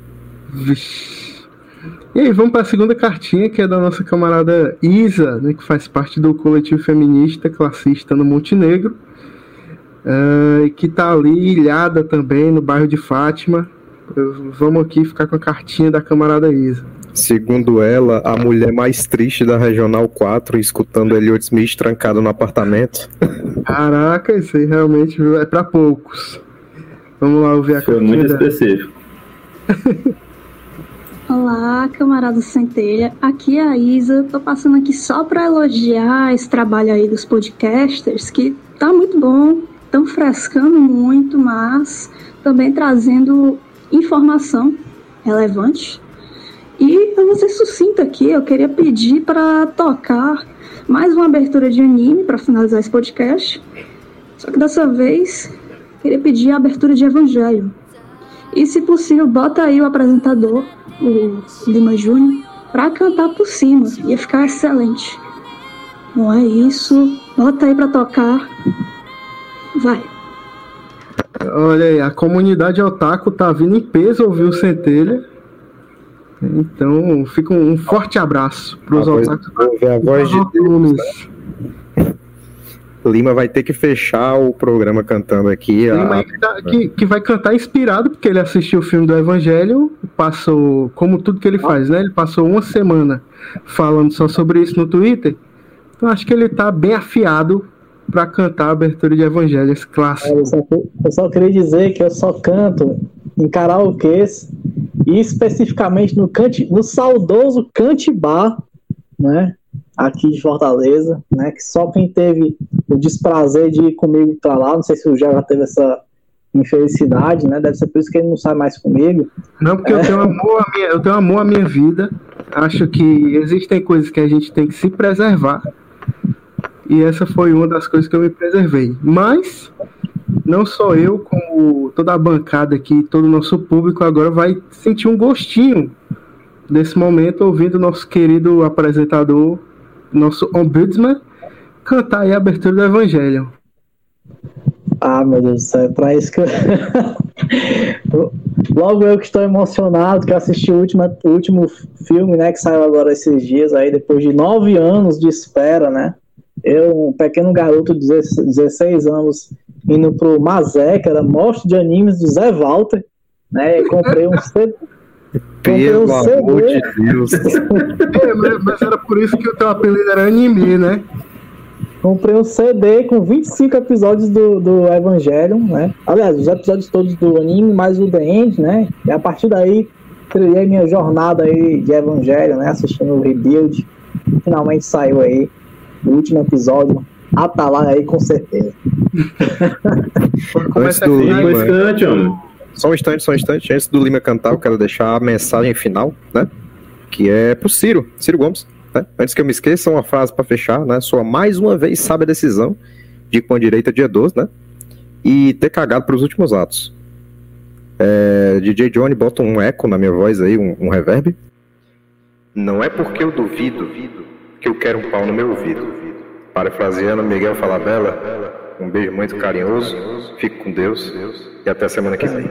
E aí, vamos para a segunda cartinha, que é da nossa camarada Isa, né, que faz parte do coletivo feminista classista no Montenegro, uh, que está ali ilhada também no bairro de Fátima. Vamos aqui ficar com a cartinha da camarada Isa. Segundo ela, a mulher mais triste da Regional 4, escutando Elliot Smith trancado no apartamento. Caraca, isso aí realmente é para poucos. Vamos lá ouvir a Foi muito específico. [laughs] Olá, camarada Centelha. Aqui é a Isa. Tô passando aqui só para elogiar esse trabalho aí dos podcasters, que tá muito bom. Estão frescando muito, mas também trazendo informação relevante. E eu vou ser sucinta aqui, eu queria pedir para tocar mais uma abertura de anime para finalizar esse podcast. Só que dessa vez, queria pedir a abertura de Evangelho. E se possível, bota aí o apresentador o Lima Júnior, para cantar por cima. Ia ficar excelente. Não é isso. Bota aí para tocar. Vai. Olha aí, a comunidade otaku tá vindo em peso ouvir o Centelha. Então, fica um, forte abraço para os otakus. a voz de Deus, né? Lima vai ter que fechar o programa cantando aqui. Lima a... que, tá, que, que, vai cantar inspirado, porque ele assistiu o filme do Evangelho, passou, como tudo que ele faz, né? Ele passou uma semana falando só sobre isso no Twitter. Então acho que ele tá bem afiado para cantar a abertura de Evangelho, esse clássico. Eu só, eu só queria dizer que eu só canto em karaokês e especificamente no, cante, no saudoso Cantibar, né? aqui de Fortaleza, né? Que só quem teve o desprazer de ir comigo para lá, não sei se o já teve essa infelicidade, né? Deve ser por isso que ele não sai mais comigo. Não, porque é. eu, tenho amor minha, eu tenho amor à minha vida. Acho que existem coisas que a gente tem que se preservar. E essa foi uma das coisas que eu me preservei. Mas não só eu, como toda a bancada aqui, todo o nosso público agora vai sentir um gostinho desse momento ouvindo nosso querido apresentador nosso ombudsman, cantar aí a abertura do Evangelho. Ah, meu Deus do céu, é pra isso que eu... [laughs] Logo eu que estou emocionado, que assisti o último, o último filme, né, que saiu agora esses dias aí, depois de nove anos de espera, né? Eu, um pequeno garoto de 16 anos, indo pro Mazé, que era mostra de animes do Zé Walter, né? E comprei um CD. Pelo um amor de Deus. [laughs] é, mas, mas, era por isso que o teu apelido era anime, né? Comprei um CD com 25 episódios do, do Evangelion, né? Aliás, os episódios todos do anime, mais o The End, né? E a partir daí, trilhei minha jornada aí de Evangelion, né? Assistindo o Rebuild. Finalmente saiu aí o último episódio. Atalaya aí, com certeza. [laughs] Antes do Lima, só um instante, só um instante. Antes do Lima cantar, eu quero deixar a mensagem final, né? Que é pro Ciro, Ciro Gomes. Né? Antes que eu me esqueça, uma frase para fechar, né? Sua mais uma vez sabe a decisão de ir com a direita dia 12, né? E ter cagado para os últimos atos. É, DJ Johnny bota um eco na minha voz aí, um, um reverb. Não é porque eu duvido que eu quero um pau no meu ouvido. Parafraseando Miguel Falabella, um beijo muito carinhoso, fico com Deus e até semana que vem.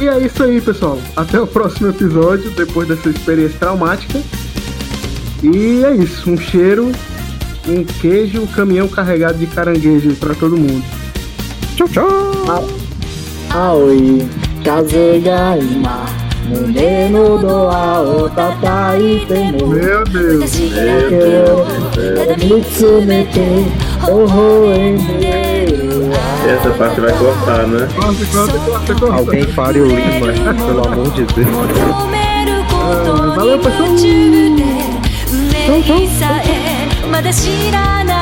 e é isso aí, pessoal. Até o próximo episódio, depois dessa experiência traumática. E é isso. Um cheiro um queijo, um caminhão carregado de caranguejo para todo mundo. Tchau, tchau! Aoi, kazuga ima, muneno do ao tatai tá temo. Meu Deus! Meu Deus! Mitsumete, ohoe essa parte vai cortar, né? Corta, corta, corta, corta. Alguém pare o Lima, pelo amor de Deus. Ah, valeu, pessoal! Tchau, tchau! まだ知らない